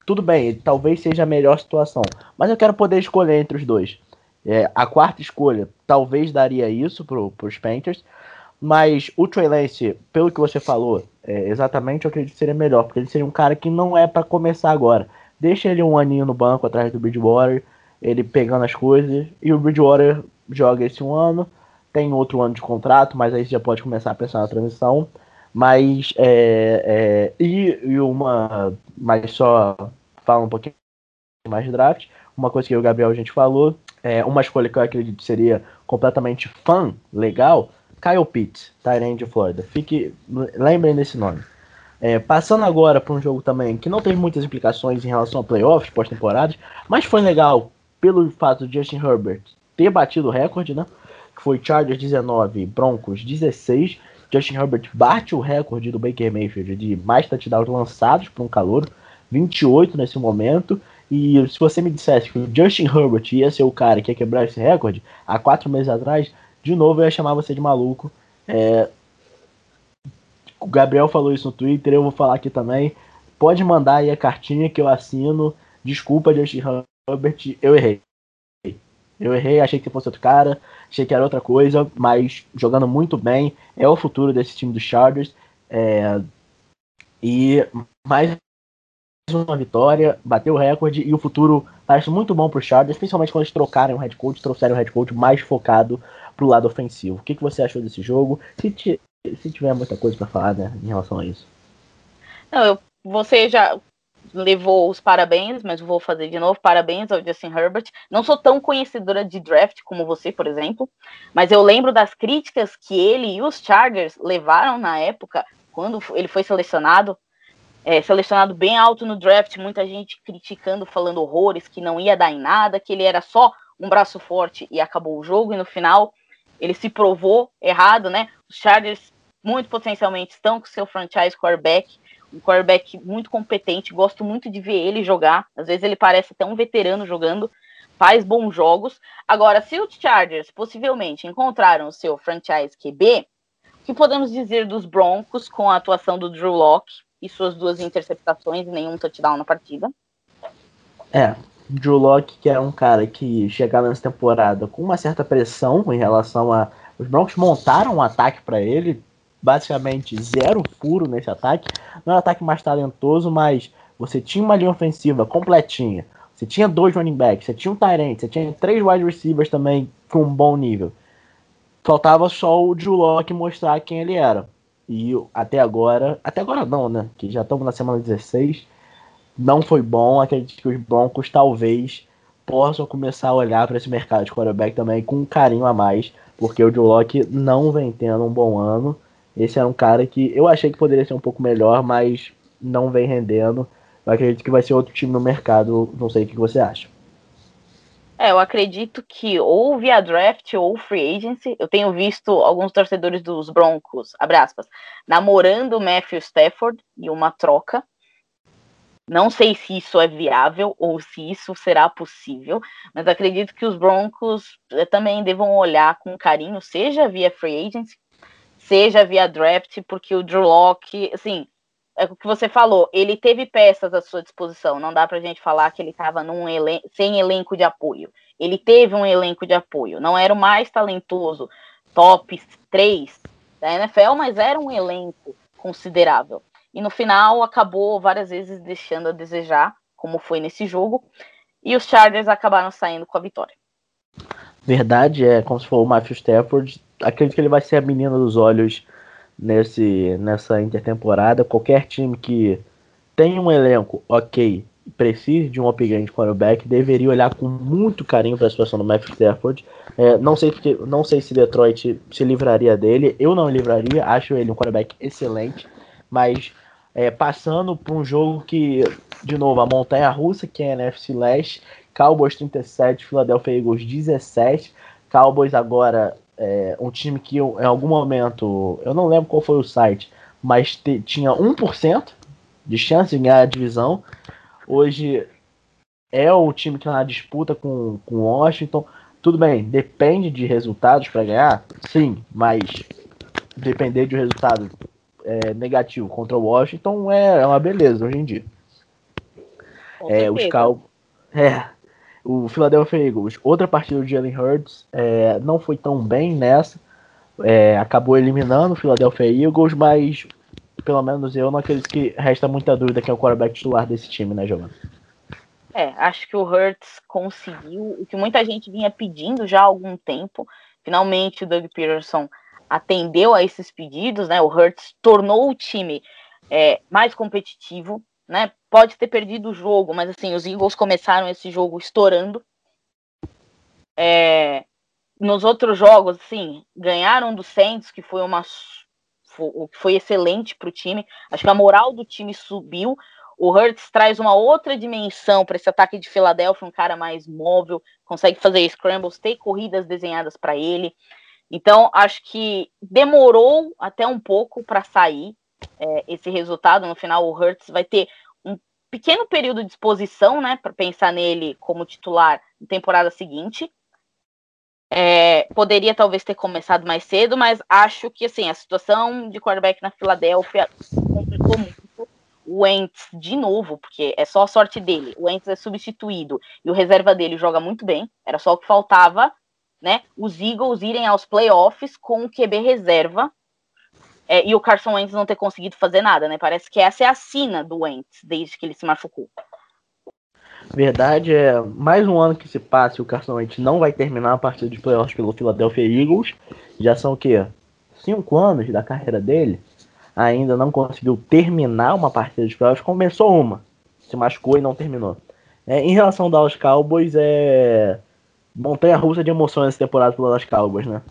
Tudo bem, talvez seja a melhor situação. Mas eu quero poder escolher entre os dois. É, a quarta escolha talvez daria isso para os Panthers. Mas o Trey Lance, pelo que você falou, é, exatamente eu acredito que seria melhor. Porque ele seria um cara que não é para começar agora. Deixa ele um aninho no banco atrás do Bridgewater. Ele pegando as coisas. E o Bridgewater joga esse um ano tem outro ano de contrato, mas aí você já pode começar a pensar na transição. Mas é, é, e, e, uma, mas só fala um pouquinho mais de draft. Uma coisa que o Gabriel a gente falou, é uma escolha que eu acredito seria completamente fã, legal, Kyle Pitts, Tyrant de Florida. Fique, lembrem desse nome. É, passando agora para um jogo também que não teve muitas implicações em relação a playoffs, pós-temporadas, mas foi legal pelo fato de Justin Herbert ter batido o recorde, né? que foi Chargers 19, Broncos 16. Justin Herbert bate o recorde do Baker Mayfield de mais touchdowns lançados por um calor, 28 nesse momento. E se você me dissesse que o Justin Herbert ia ser o cara que ia quebrar esse recorde, há quatro meses atrás, de novo eu ia chamar você de maluco. É... O Gabriel falou isso no Twitter, eu vou falar aqui também. Pode mandar aí a cartinha que eu assino. Desculpa, Justin Herbert, eu errei. Eu errei, achei que fosse outro cara, achei que era outra coisa, mas jogando muito bem, é o futuro desse time dos Chargers. É, e mais uma vitória, bateu o recorde e o futuro parece muito bom para os Chargers, principalmente quando eles trocarem o head coach, trouxeram o head coach mais focado para o lado ofensivo. O que, que você achou desse jogo? Se, se tiver muita coisa para falar né, em relação a isso. Não, eu, você já levou os parabéns, mas vou fazer de novo. Parabéns ao Justin Herbert. Não sou tão conhecedora de draft como você, por exemplo, mas eu lembro das críticas que ele e os Chargers levaram na época, quando ele foi selecionado. É, selecionado bem alto no draft, muita gente criticando, falando horrores, que não ia dar em nada, que ele era só um braço forte e acabou o jogo, e no final ele se provou errado, né? Os Chargers muito potencialmente estão com seu franchise quarterback um quarterback muito competente, gosto muito de ver ele jogar. Às vezes ele parece até um veterano jogando, faz bons jogos. Agora, se os Chargers possivelmente encontraram o seu franchise QB, o que podemos dizer dos Broncos com a atuação do Drew Locke e suas duas interceptações e nenhum touchdown na partida? É, Drew Locke, que é um cara que chegava nessa temporada com uma certa pressão em relação a. Os Broncos montaram um ataque para ele, basicamente zero furo nesse ataque. Não é um ataque mais talentoso, mas você tinha uma linha ofensiva completinha. Você tinha dois running backs, você tinha um Tyrant, você tinha três wide receivers também com um bom nível. Faltava só o Drew Locke mostrar quem ele era. E até agora, até agora não, né? Que já estamos na semana 16. Não foi bom. Acredito que os Broncos talvez possam começar a olhar para esse mercado de quarterback também com um carinho a mais, porque o Drew Locke não vem tendo um bom ano. Esse era um cara que eu achei que poderia ser um pouco melhor, mas não vem rendendo. Eu acredito que vai ser outro time no mercado. Não sei o que você acha. É, eu acredito que ou via draft ou free agency, eu tenho visto alguns torcedores dos Broncos, abre aspas, namorando o Matthew Stafford e uma troca. Não sei se isso é viável ou se isso será possível, mas acredito que os Broncos eh, também devam olhar com carinho, seja via free agency seja via draft, porque o Drew Locke, assim, é o que você falou, ele teve peças à sua disposição, não dá pra gente falar que ele estava elen sem elenco de apoio. Ele teve um elenco de apoio, não era o mais talentoso, top 3 da NFL, mas era um elenco considerável. E no final acabou várias vezes deixando a desejar, como foi nesse jogo, e os Chargers acabaram saindo com a vitória. Verdade, é como se for o Matthew Stafford, acredito que ele vai ser a menina dos olhos nesse, nessa intertemporada. Qualquer time que tem um elenco ok precise de um upgrade de quarterback deveria olhar com muito carinho para a situação do Matthew Stafford. É, não, sei porque, não sei se Detroit se livraria dele, eu não livraria, acho ele um quarterback excelente, mas é, passando por um jogo que, de novo, a montanha russa, que é a NFC Leste, Cowboys 37, Philadelphia Eagles 17, Cowboys agora é, um time que eu, em algum momento, eu não lembro qual foi o site, mas te, tinha 1% de chance de ganhar a divisão. Hoje é o time que está na disputa com o Washington. Tudo bem, depende de resultados para ganhar, sim, mas depender de resultado é, negativo contra o Washington é, é uma beleza hoje em dia. É, os Cal... é, o Philadelphia Eagles, outra partida do Jalen Hurts, é, não foi tão bem nessa. É, acabou eliminando o Philadelphia Eagles, mas pelo menos eu não acredito que resta muita dúvida que é o quarterback titular desse time, né, Giovanna? É, acho que o Hurts conseguiu o que muita gente vinha pedindo já há algum tempo. Finalmente o Doug Peterson atendeu a esses pedidos, né? O Hurts tornou o time é, mais competitivo, né? Pode ter perdido o jogo, mas assim, os Eagles começaram esse jogo estourando. É, nos outros jogos, assim, ganharam do Saints, que foi uma que foi excelente para o time. Acho que a moral do time subiu. O Hurts traz uma outra dimensão para esse ataque de Filadélfia, um cara mais móvel, consegue fazer scrambles, ter corridas desenhadas para ele. Então, acho que demorou até um pouco para sair é, esse resultado. No final, o Hurts vai ter um pequeno período de exposição, né, para pensar nele como titular na temporada seguinte. É, poderia talvez ter começado mais cedo, mas acho que assim a situação de quarterback na Filadélfia complicou muito. O Wentz de novo, porque é só a sorte dele. O Wentz é substituído e o reserva dele joga muito bem. Era só o que faltava né, os Eagles irem aos playoffs com o QB reserva é, e o Carson Wentz não ter conseguido fazer nada, né? Parece que essa é a sina do Wentz desde que ele se machucou. Verdade, é mais um ano que se passa e o Carson Wentz não vai terminar a partida de playoffs pelo Philadelphia Eagles. Já são o quê? Cinco anos da carreira dele. Ainda não conseguiu terminar uma partida de playoffs. Começou uma, se machucou e não terminou. É, em relação ao Dallas Cowboys, é montanha russa de emoções essa temporada pelo Dallas Cowboys, né?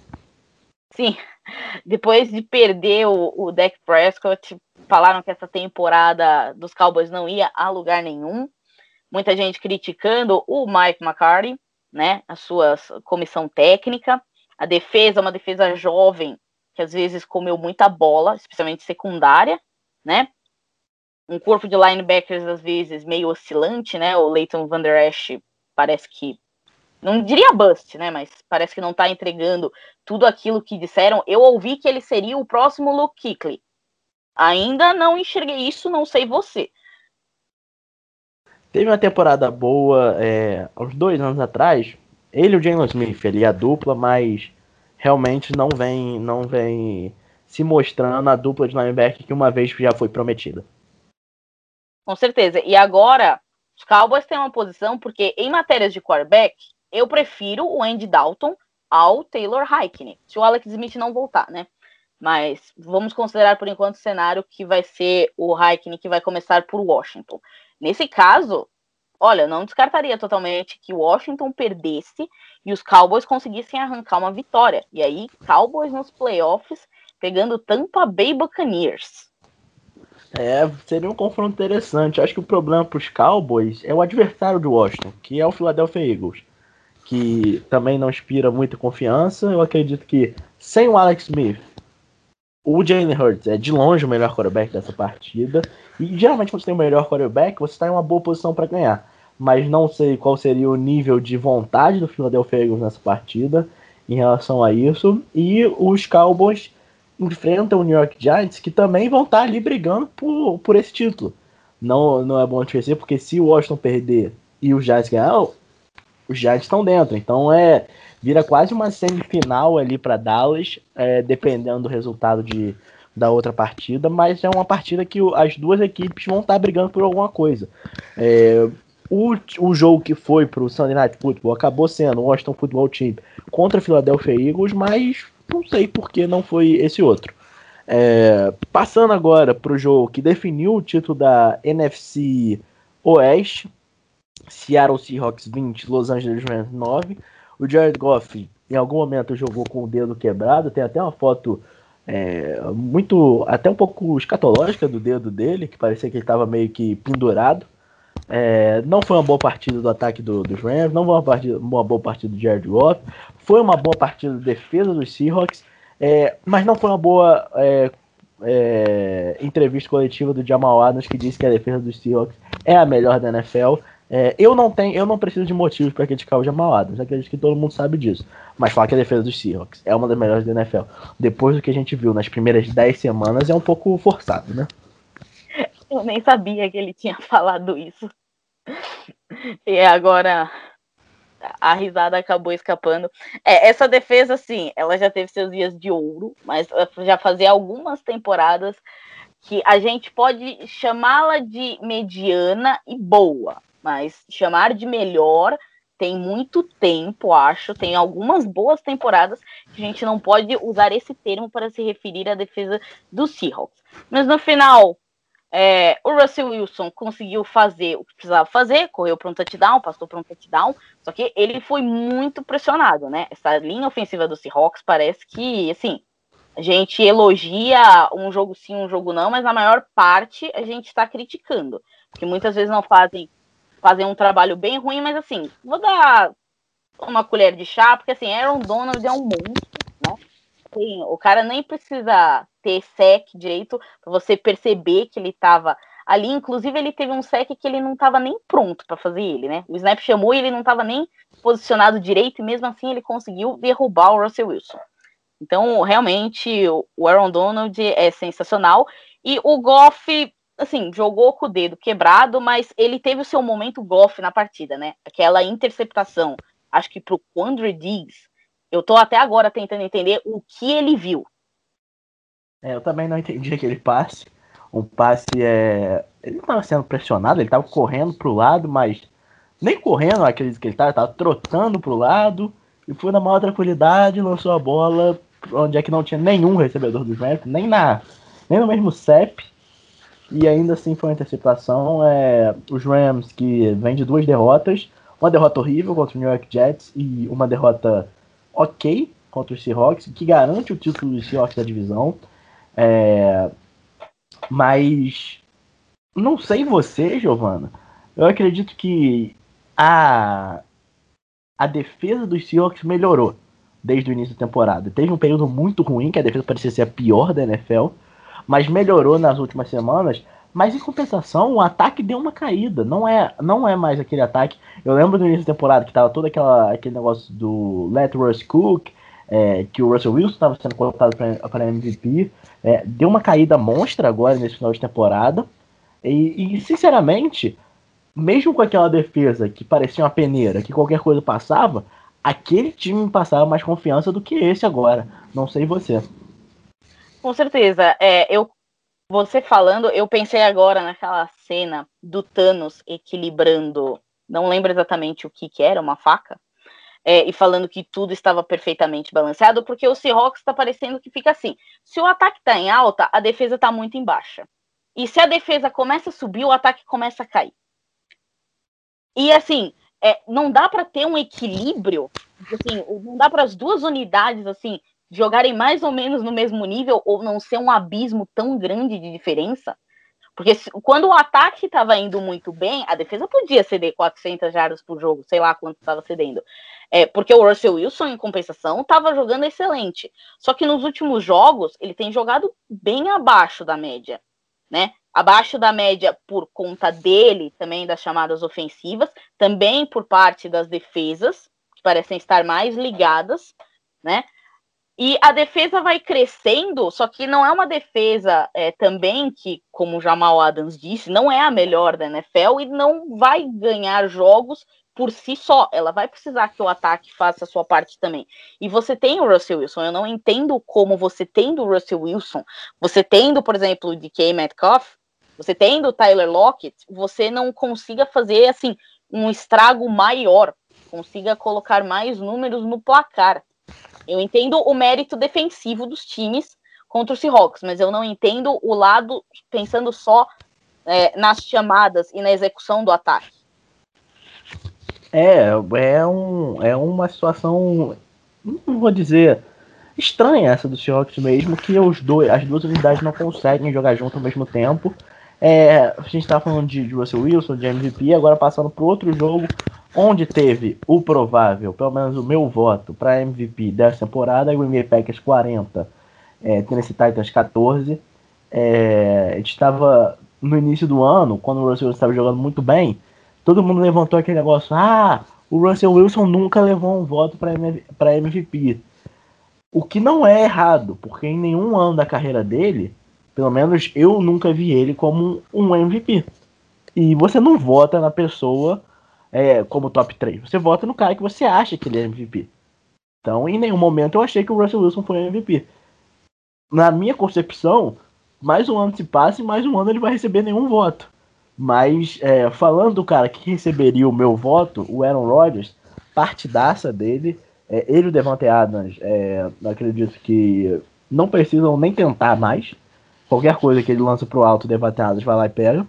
Sim. Depois de perder o, o Dak Prescott, falaram que essa temporada dos Cowboys não ia a lugar nenhum. Muita gente criticando o Mike McCarthy, né? A sua comissão técnica. A defesa, uma defesa jovem, que às vezes comeu muita bola, especialmente secundária, né? Um corpo de linebackers, às vezes, meio oscilante, né? O Leighton Van Der Esch parece que não diria bust, né? Mas parece que não tá entregando tudo aquilo que disseram. Eu ouvi que ele seria o próximo Luke Kuechly. Ainda não enxerguei isso, não sei você. Teve uma temporada boa é, uns dois anos atrás. Ele e o Jalen Smith, é a dupla, mas realmente não vem, não vem se mostrando a dupla de linebacker que uma vez já foi prometida. Com certeza. E agora, os Cowboys têm uma posição, porque em matérias de quarterback, eu prefiro o Andy Dalton ao Taylor Heikkinen, se o Alex Smith não voltar, né? Mas vamos considerar por enquanto o cenário que vai ser o Heikkinen que vai começar por Washington. Nesse caso, olha, não descartaria totalmente que Washington perdesse e os Cowboys conseguissem arrancar uma vitória. E aí, Cowboys nos playoffs pegando Tampa Bay Buccaneers. É, seria um confronto interessante. Acho que o problema para os Cowboys é o adversário de Washington, que é o Philadelphia Eagles que também não inspira muita confiança. Eu acredito que sem o Alex Smith, o Jalen Hurts é de longe o melhor quarterback dessa partida. E geralmente quando você tem o melhor quarterback, você está em uma boa posição para ganhar. Mas não sei qual seria o nível de vontade do Philadelphia Eagles nessa partida em relação a isso. E os Cowboys enfrentam o New York Giants, que também vão estar ali brigando por, por esse título. Não, não é bom esquecer, porque se o Washington perder e os Giants ganhar, os Giants estão dentro. Então é vira quase uma semifinal ali para Dallas, é, dependendo do resultado de da outra partida, mas é uma partida que as duas equipes vão estar brigando por alguma coisa. É, o, o jogo que foi para o Sunday Night Football acabou sendo o Washington Football Team contra o Philadelphia Eagles, mas não sei por que não foi esse outro. É, passando agora para o jogo que definiu o título da NFC Oeste, Seattle Seahawks 20, Los Angeles Rams 9. O Jared Goff em algum momento jogou com o dedo quebrado, tem até uma foto é, muito, até um pouco escatológica do dedo dele, que parecia que ele estava meio que pendurado. É, não foi uma boa partida do ataque do, dos Rams, não foi uma, partida, uma boa partida do Jared Goff, foi uma boa partida de defesa dos Seahawks, é, mas não foi uma boa é, é, entrevista coletiva do Jamal Adams que disse que a defesa dos Seahawks é a melhor da NFL. É, eu não tenho, eu não preciso de motivos para criticar o Jamal Adams, acredito que todo mundo sabe disso. Mas falar que a defesa dos Seahawks é uma das melhores da NFL, depois do que a gente viu nas primeiras 10 semanas, é um pouco forçado, né? Eu nem sabia que ele tinha falado isso. E agora a risada acabou escapando. É, essa defesa, sim, ela já teve seus dias de ouro, mas já fazia algumas temporadas que a gente pode chamá-la de mediana e boa, mas chamar de melhor tem muito tempo, acho. Tem algumas boas temporadas que a gente não pode usar esse termo para se referir à defesa do Seahawks. Mas no final, é, o Russell Wilson conseguiu fazer o que precisava fazer, correu para um touchdown, passou para um touchdown, só que ele foi muito pressionado, né? Essa linha ofensiva do Seahawks parece que, assim, a gente elogia um jogo sim, um jogo não, mas na maior parte a gente está criticando, porque muitas vezes não fazem, fazem um trabalho bem ruim, mas assim, vou dar uma colher de chá, porque assim, Aaron Donald é um monstro, né? Sim, o cara nem precisa ter sec direito para você perceber que ele estava ali. Inclusive, ele teve um sec que ele não estava nem pronto para fazer ele, né? O Snap chamou e ele não estava nem posicionado direito, e mesmo assim ele conseguiu derrubar o Russell Wilson. Então, realmente, o Aaron Donald é sensacional. E o Goff, assim, jogou com o dedo quebrado, mas ele teve o seu momento Goff na partida, né? Aquela interceptação, acho que pro Quandre Diggs, eu tô até agora tentando entender o que ele viu. É, eu também não entendi aquele passe. Um passe é. Ele não estava sendo pressionado, ele estava correndo pro lado, mas nem correndo, acredito que ele estava, estava trotando pro lado e foi na maior tranquilidade, lançou a bola onde é que não tinha nenhum recebedor dos Rams, nem na nem no mesmo CEP. E ainda assim foi uma interceptação. É, os Rams que vêm de duas derrotas, uma derrota horrível contra o New York Jets e uma derrota ok contra os Seahawks, que garante o título dos Seahawks da divisão. É, mas não sei você, Giovana. Eu acredito que a, a defesa dos Seahawks melhorou desde o início da temporada. Teve um período muito ruim, que a defesa parecia ser a pior da NFL, mas melhorou nas últimas semanas. Mas em compensação, o ataque deu uma caída. Não é, não é mais aquele ataque. Eu lembro do início da temporada que tava todo aquela, aquele negócio do Let Russ Cook, é, que o Russell Wilson estava sendo cotado para MVP. É, deu uma caída monstra agora nesse final de temporada. E, e, sinceramente, mesmo com aquela defesa que parecia uma peneira, que qualquer coisa passava, aquele time me passava mais confiança do que esse agora. Não sei você. Com certeza. É, eu você falando, eu pensei agora naquela cena do Thanos equilibrando, não lembro exatamente o que que era, uma faca, é, e falando que tudo estava perfeitamente balanceado, porque o Seahawks está parecendo que fica assim. Se o ataque está em alta, a defesa está muito em baixa. E se a defesa começa a subir, o ataque começa a cair. E assim, é, não dá para ter um equilíbrio, assim, não dá para as duas unidades assim jogarem mais ou menos no mesmo nível ou não ser um abismo tão grande de diferença. Porque se, quando o ataque estava indo muito bem, a defesa podia ceder 400 jardas por jogo, sei lá quanto estava cedendo. É, porque o Russell Wilson, em compensação, estava jogando excelente. Só que nos últimos jogos, ele tem jogado bem abaixo da média, né? Abaixo da média por conta dele, também das chamadas ofensivas, também por parte das defesas, que parecem estar mais ligadas, né? E a defesa vai crescendo, só que não é uma defesa é, também que, como o Jamal Adams disse, não é a melhor da NFL e não vai ganhar jogos por si só. Ela vai precisar que o ataque faça a sua parte também. E você tem o Russell Wilson. Eu não entendo como você tendo o Russell Wilson, você tendo, por exemplo, o DK Metcalf, você tendo o Tyler Lockett, você não consiga fazer assim um estrago maior, consiga colocar mais números no placar. Eu entendo o mérito defensivo dos times contra o Seahawks, mas eu não entendo o lado pensando só é, nas chamadas e na execução do ataque. É, é, um, é uma situação, não vou dizer estranha essa do Seahawks mesmo, que os dois, as duas unidades não conseguem jogar junto ao mesmo tempo. É, a gente está falando de, de Russell Wilson, de MVP, agora passando para outro jogo onde teve o provável, pelo menos o meu voto para MVP dessa temporada, Green Bay Packers 40, é, Tennessee Titans 14. É, a gente estava no início do ano, quando o Russell Wilson estava jogando muito bem, todo mundo levantou aquele negócio: ah, o Russell Wilson nunca levou um voto para MVP. O que não é errado, porque em nenhum ano da carreira dele, pelo menos eu nunca vi ele como um MVP. E você não vota na pessoa é, como top 3. Você vota no cara que você acha que ele é MVP. Então, em nenhum momento eu achei que o Russell Wilson foi MVP. Na minha concepção, mais um ano se passa e mais um ano ele vai receber nenhum voto. Mas é, falando do cara que receberia o meu voto, o Aaron Rodgers, partidaça dele, é, ele e o Devante Adams, é, acredito que não precisam nem tentar mais. Qualquer coisa que ele lança pro alto, Adams vai lá e pega.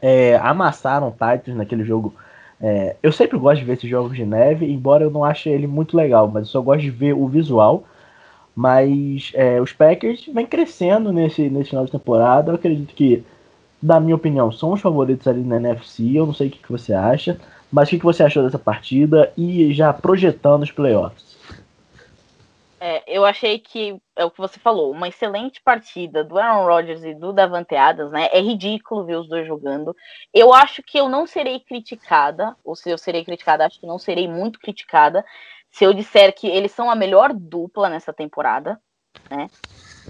É, amassaram Titans naquele jogo. É, eu sempre gosto de ver esses jogos de neve, embora eu não ache ele muito legal, mas eu só gosto de ver o visual. Mas é, os Packers vêm crescendo nesse, nesse final de temporada. Eu acredito que, na minha opinião, são os favoritos ali na NFC. Eu não sei o que, que você acha. Mas o que, que você achou dessa partida e já projetando os playoffs? É, eu achei que é o que você falou, uma excelente partida do Aaron Rodgers e do Davante Adams, né? É ridículo ver os dois jogando. Eu acho que eu não serei criticada, ou se eu serei criticada, acho que não serei muito criticada, se eu disser que eles são a melhor dupla nessa temporada, né?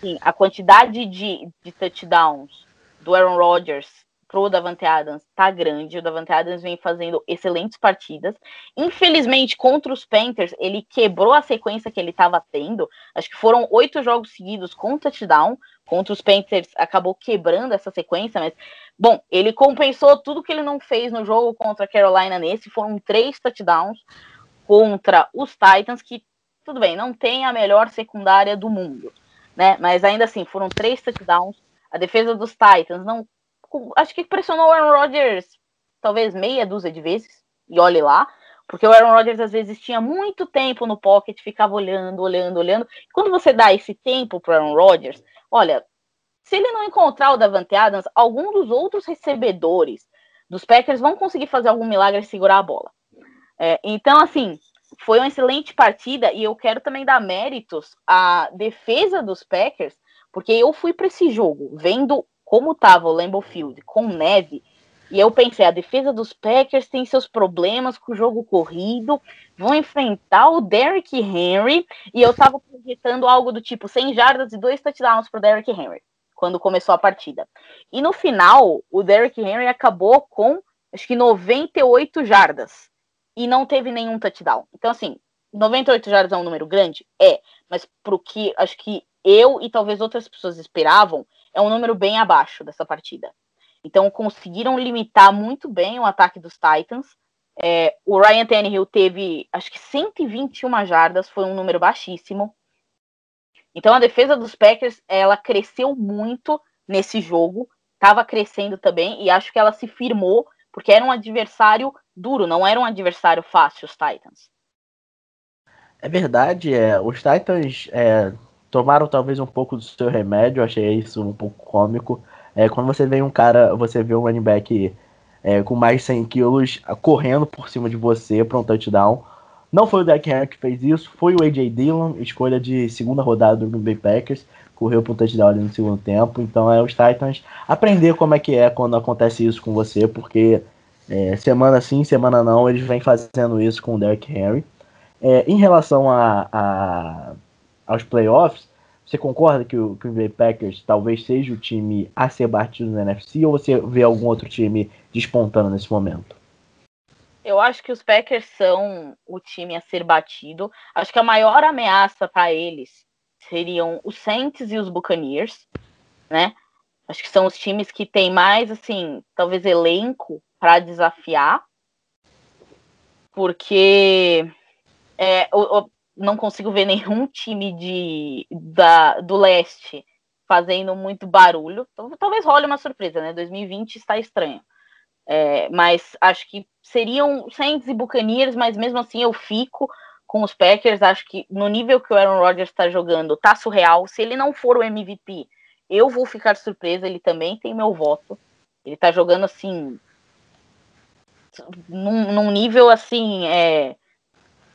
Sim, a quantidade de, de touchdowns do Aaron Rodgers pro Davante Adams tá grande. O Davante Adams vem fazendo excelentes partidas. Infelizmente, contra os Panthers, ele quebrou a sequência que ele estava tendo. Acho que foram oito jogos seguidos com touchdown. Contra os Panthers, acabou quebrando essa sequência, mas bom, ele compensou tudo que ele não fez no jogo contra a Carolina nesse. Foram três touchdowns contra os Titans, que, tudo bem, não tem a melhor secundária do mundo, né? Mas ainda assim, foram três touchdowns. A defesa dos Titans não. Acho que pressionou o Aaron Rodgers talvez meia dúzia de vezes, e olhe lá, porque o Aaron Rodgers às vezes tinha muito tempo no pocket, ficava olhando, olhando, olhando. Quando você dá esse tempo para Aaron Rodgers, olha, se ele não encontrar o Davante Adams, algum dos outros recebedores dos Packers vão conseguir fazer algum milagre e segurar a bola. É, então, assim, foi uma excelente partida e eu quero também dar méritos à defesa dos Packers, porque eu fui para esse jogo vendo como estava o Lambeau Field com neve e eu pensei, a defesa dos Packers tem seus problemas com o jogo corrido, vão enfrentar o Derrick Henry e eu estava projetando algo do tipo 100 jardas e dois touchdowns para o Derrick Henry quando começou a partida. E no final, o Derrick Henry acabou com acho que 98 jardas e não teve nenhum touchdown. Então, assim, 98 jardas é um número grande? É, mas pro que acho que eu e talvez outras pessoas esperavam, é um número bem abaixo dessa partida. Então, conseguiram limitar muito bem o ataque dos Titans. É, o Ryan Tannehill teve, acho que 121 jardas, foi um número baixíssimo. Então, a defesa dos Packers, ela cresceu muito nesse jogo, estava crescendo também, e acho que ela se firmou porque era um adversário duro, não era um adversário fácil, os Titans. É verdade, é, os Titans é, tomaram talvez um pouco do seu remédio, achei isso um pouco cômico. É, quando você vê um cara, você vê um running back é, com mais de 100 quilos correndo por cima de você para um touchdown. Não foi o Derek Henry que fez isso, foi o A.J. Dillon, escolha de segunda rodada do Green Bay Packers, correu para um touchdown ali no segundo tempo. Então é os Titans aprender como é que é quando acontece isso com você, porque é, semana sim, semana não, eles vêm fazendo isso com o Derrick Henry. É, em relação a, a, aos playoffs, você concorda que o Green Bay Packers talvez seja o time a ser batido no NFC ou você vê algum outro time despontando nesse momento? Eu acho que os Packers são o time a ser batido. Acho que a maior ameaça para eles seriam os Saints e os Buccaneers, né? Acho que são os times que têm mais, assim, talvez elenco para desafiar, porque é, eu, eu, não consigo ver nenhum time de, da, do leste fazendo muito barulho. Então, talvez role uma surpresa, né? 2020 está estranho. É, mas acho que seriam Saints e Buccaneers, mas mesmo assim eu fico com os Packers. Acho que no nível que o Aaron Rodgers está jogando, tá surreal. Se ele não for o MVP, eu vou ficar surpresa. Ele também tem meu voto. Ele tá jogando assim. Num, num nível assim. É,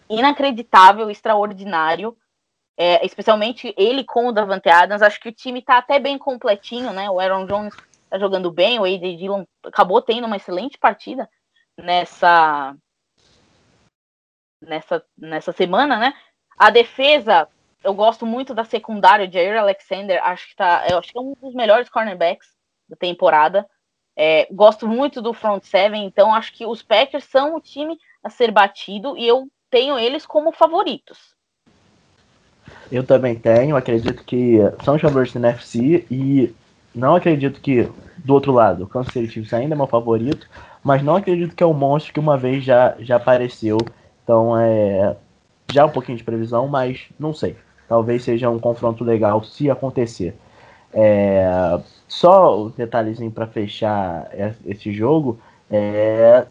inacreditável, extraordinário. É, especialmente ele com o Davante Adams. Acho que o time tá até bem completinho, né? O Aaron Jones tá jogando bem, o AJ Dillon acabou tendo uma excelente partida nessa nessa, nessa semana, né? A defesa, eu gosto muito da secundária, de Jair Alexander, acho que tá, eu acho que é um dos melhores cornerbacks da temporada. É, gosto muito do front seven, então acho que os Packers são o time a ser batido e eu tenho eles como favoritos. Eu também tenho, acredito que são os favoritos da NFC e não acredito que do outro lado o Kansas City ainda é meu favorito, mas não acredito que é o monstro que uma vez já, já apareceu. Então é já um pouquinho de previsão, mas não sei. Talvez seja um confronto legal se acontecer. É, só um detalhezinho para fechar esse jogo. É,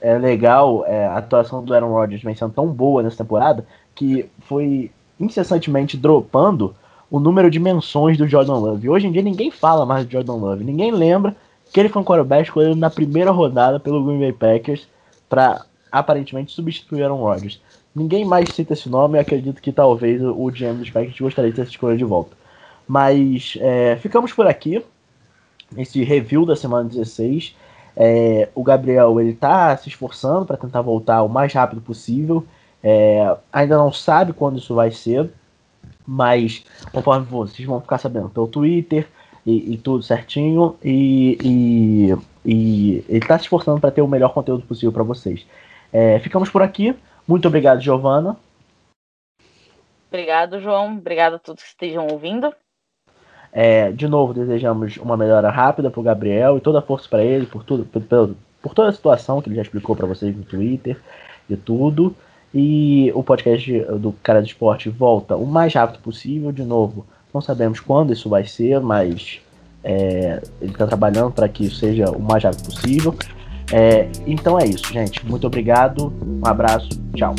é legal é, a atuação do Aaron Rodgers vem sendo tão boa nessa temporada que foi incessantemente dropando o número de menções do Jordan Love. Hoje em dia ninguém fala mais do Jordan Love, ninguém lembra que ele foi um quarterback escolhido na primeira rodada pelo Green Bay Packers para aparentemente substituir Aaron Rodgers. Ninguém mais cita esse nome e acredito que talvez o GM dos Packers gostaria de ter essa escolha de volta. Mas é, ficamos por aqui. Esse review da semana 16. É, o Gabriel ele tá se esforçando para tentar voltar o mais rápido possível. É, ainda não sabe quando isso vai ser, mas conforme vocês vão ficar sabendo pelo Twitter e, e tudo certinho. E, e, e ele está se esforçando para ter o melhor conteúdo possível para vocês. É, ficamos por aqui. Muito obrigado, Giovana. Obrigado, João. Obrigado a todos que estejam ouvindo. É, de novo, desejamos uma melhora rápida para o Gabriel e toda a força para ele, por tudo, por, por, toda a situação que ele já explicou para vocês no Twitter e tudo. E o podcast do Cara do Esporte volta o mais rápido possível. De novo, não sabemos quando isso vai ser, mas é, ele está trabalhando para que isso seja o mais rápido possível. É, então é isso, gente. Muito obrigado. Um abraço. Tchau.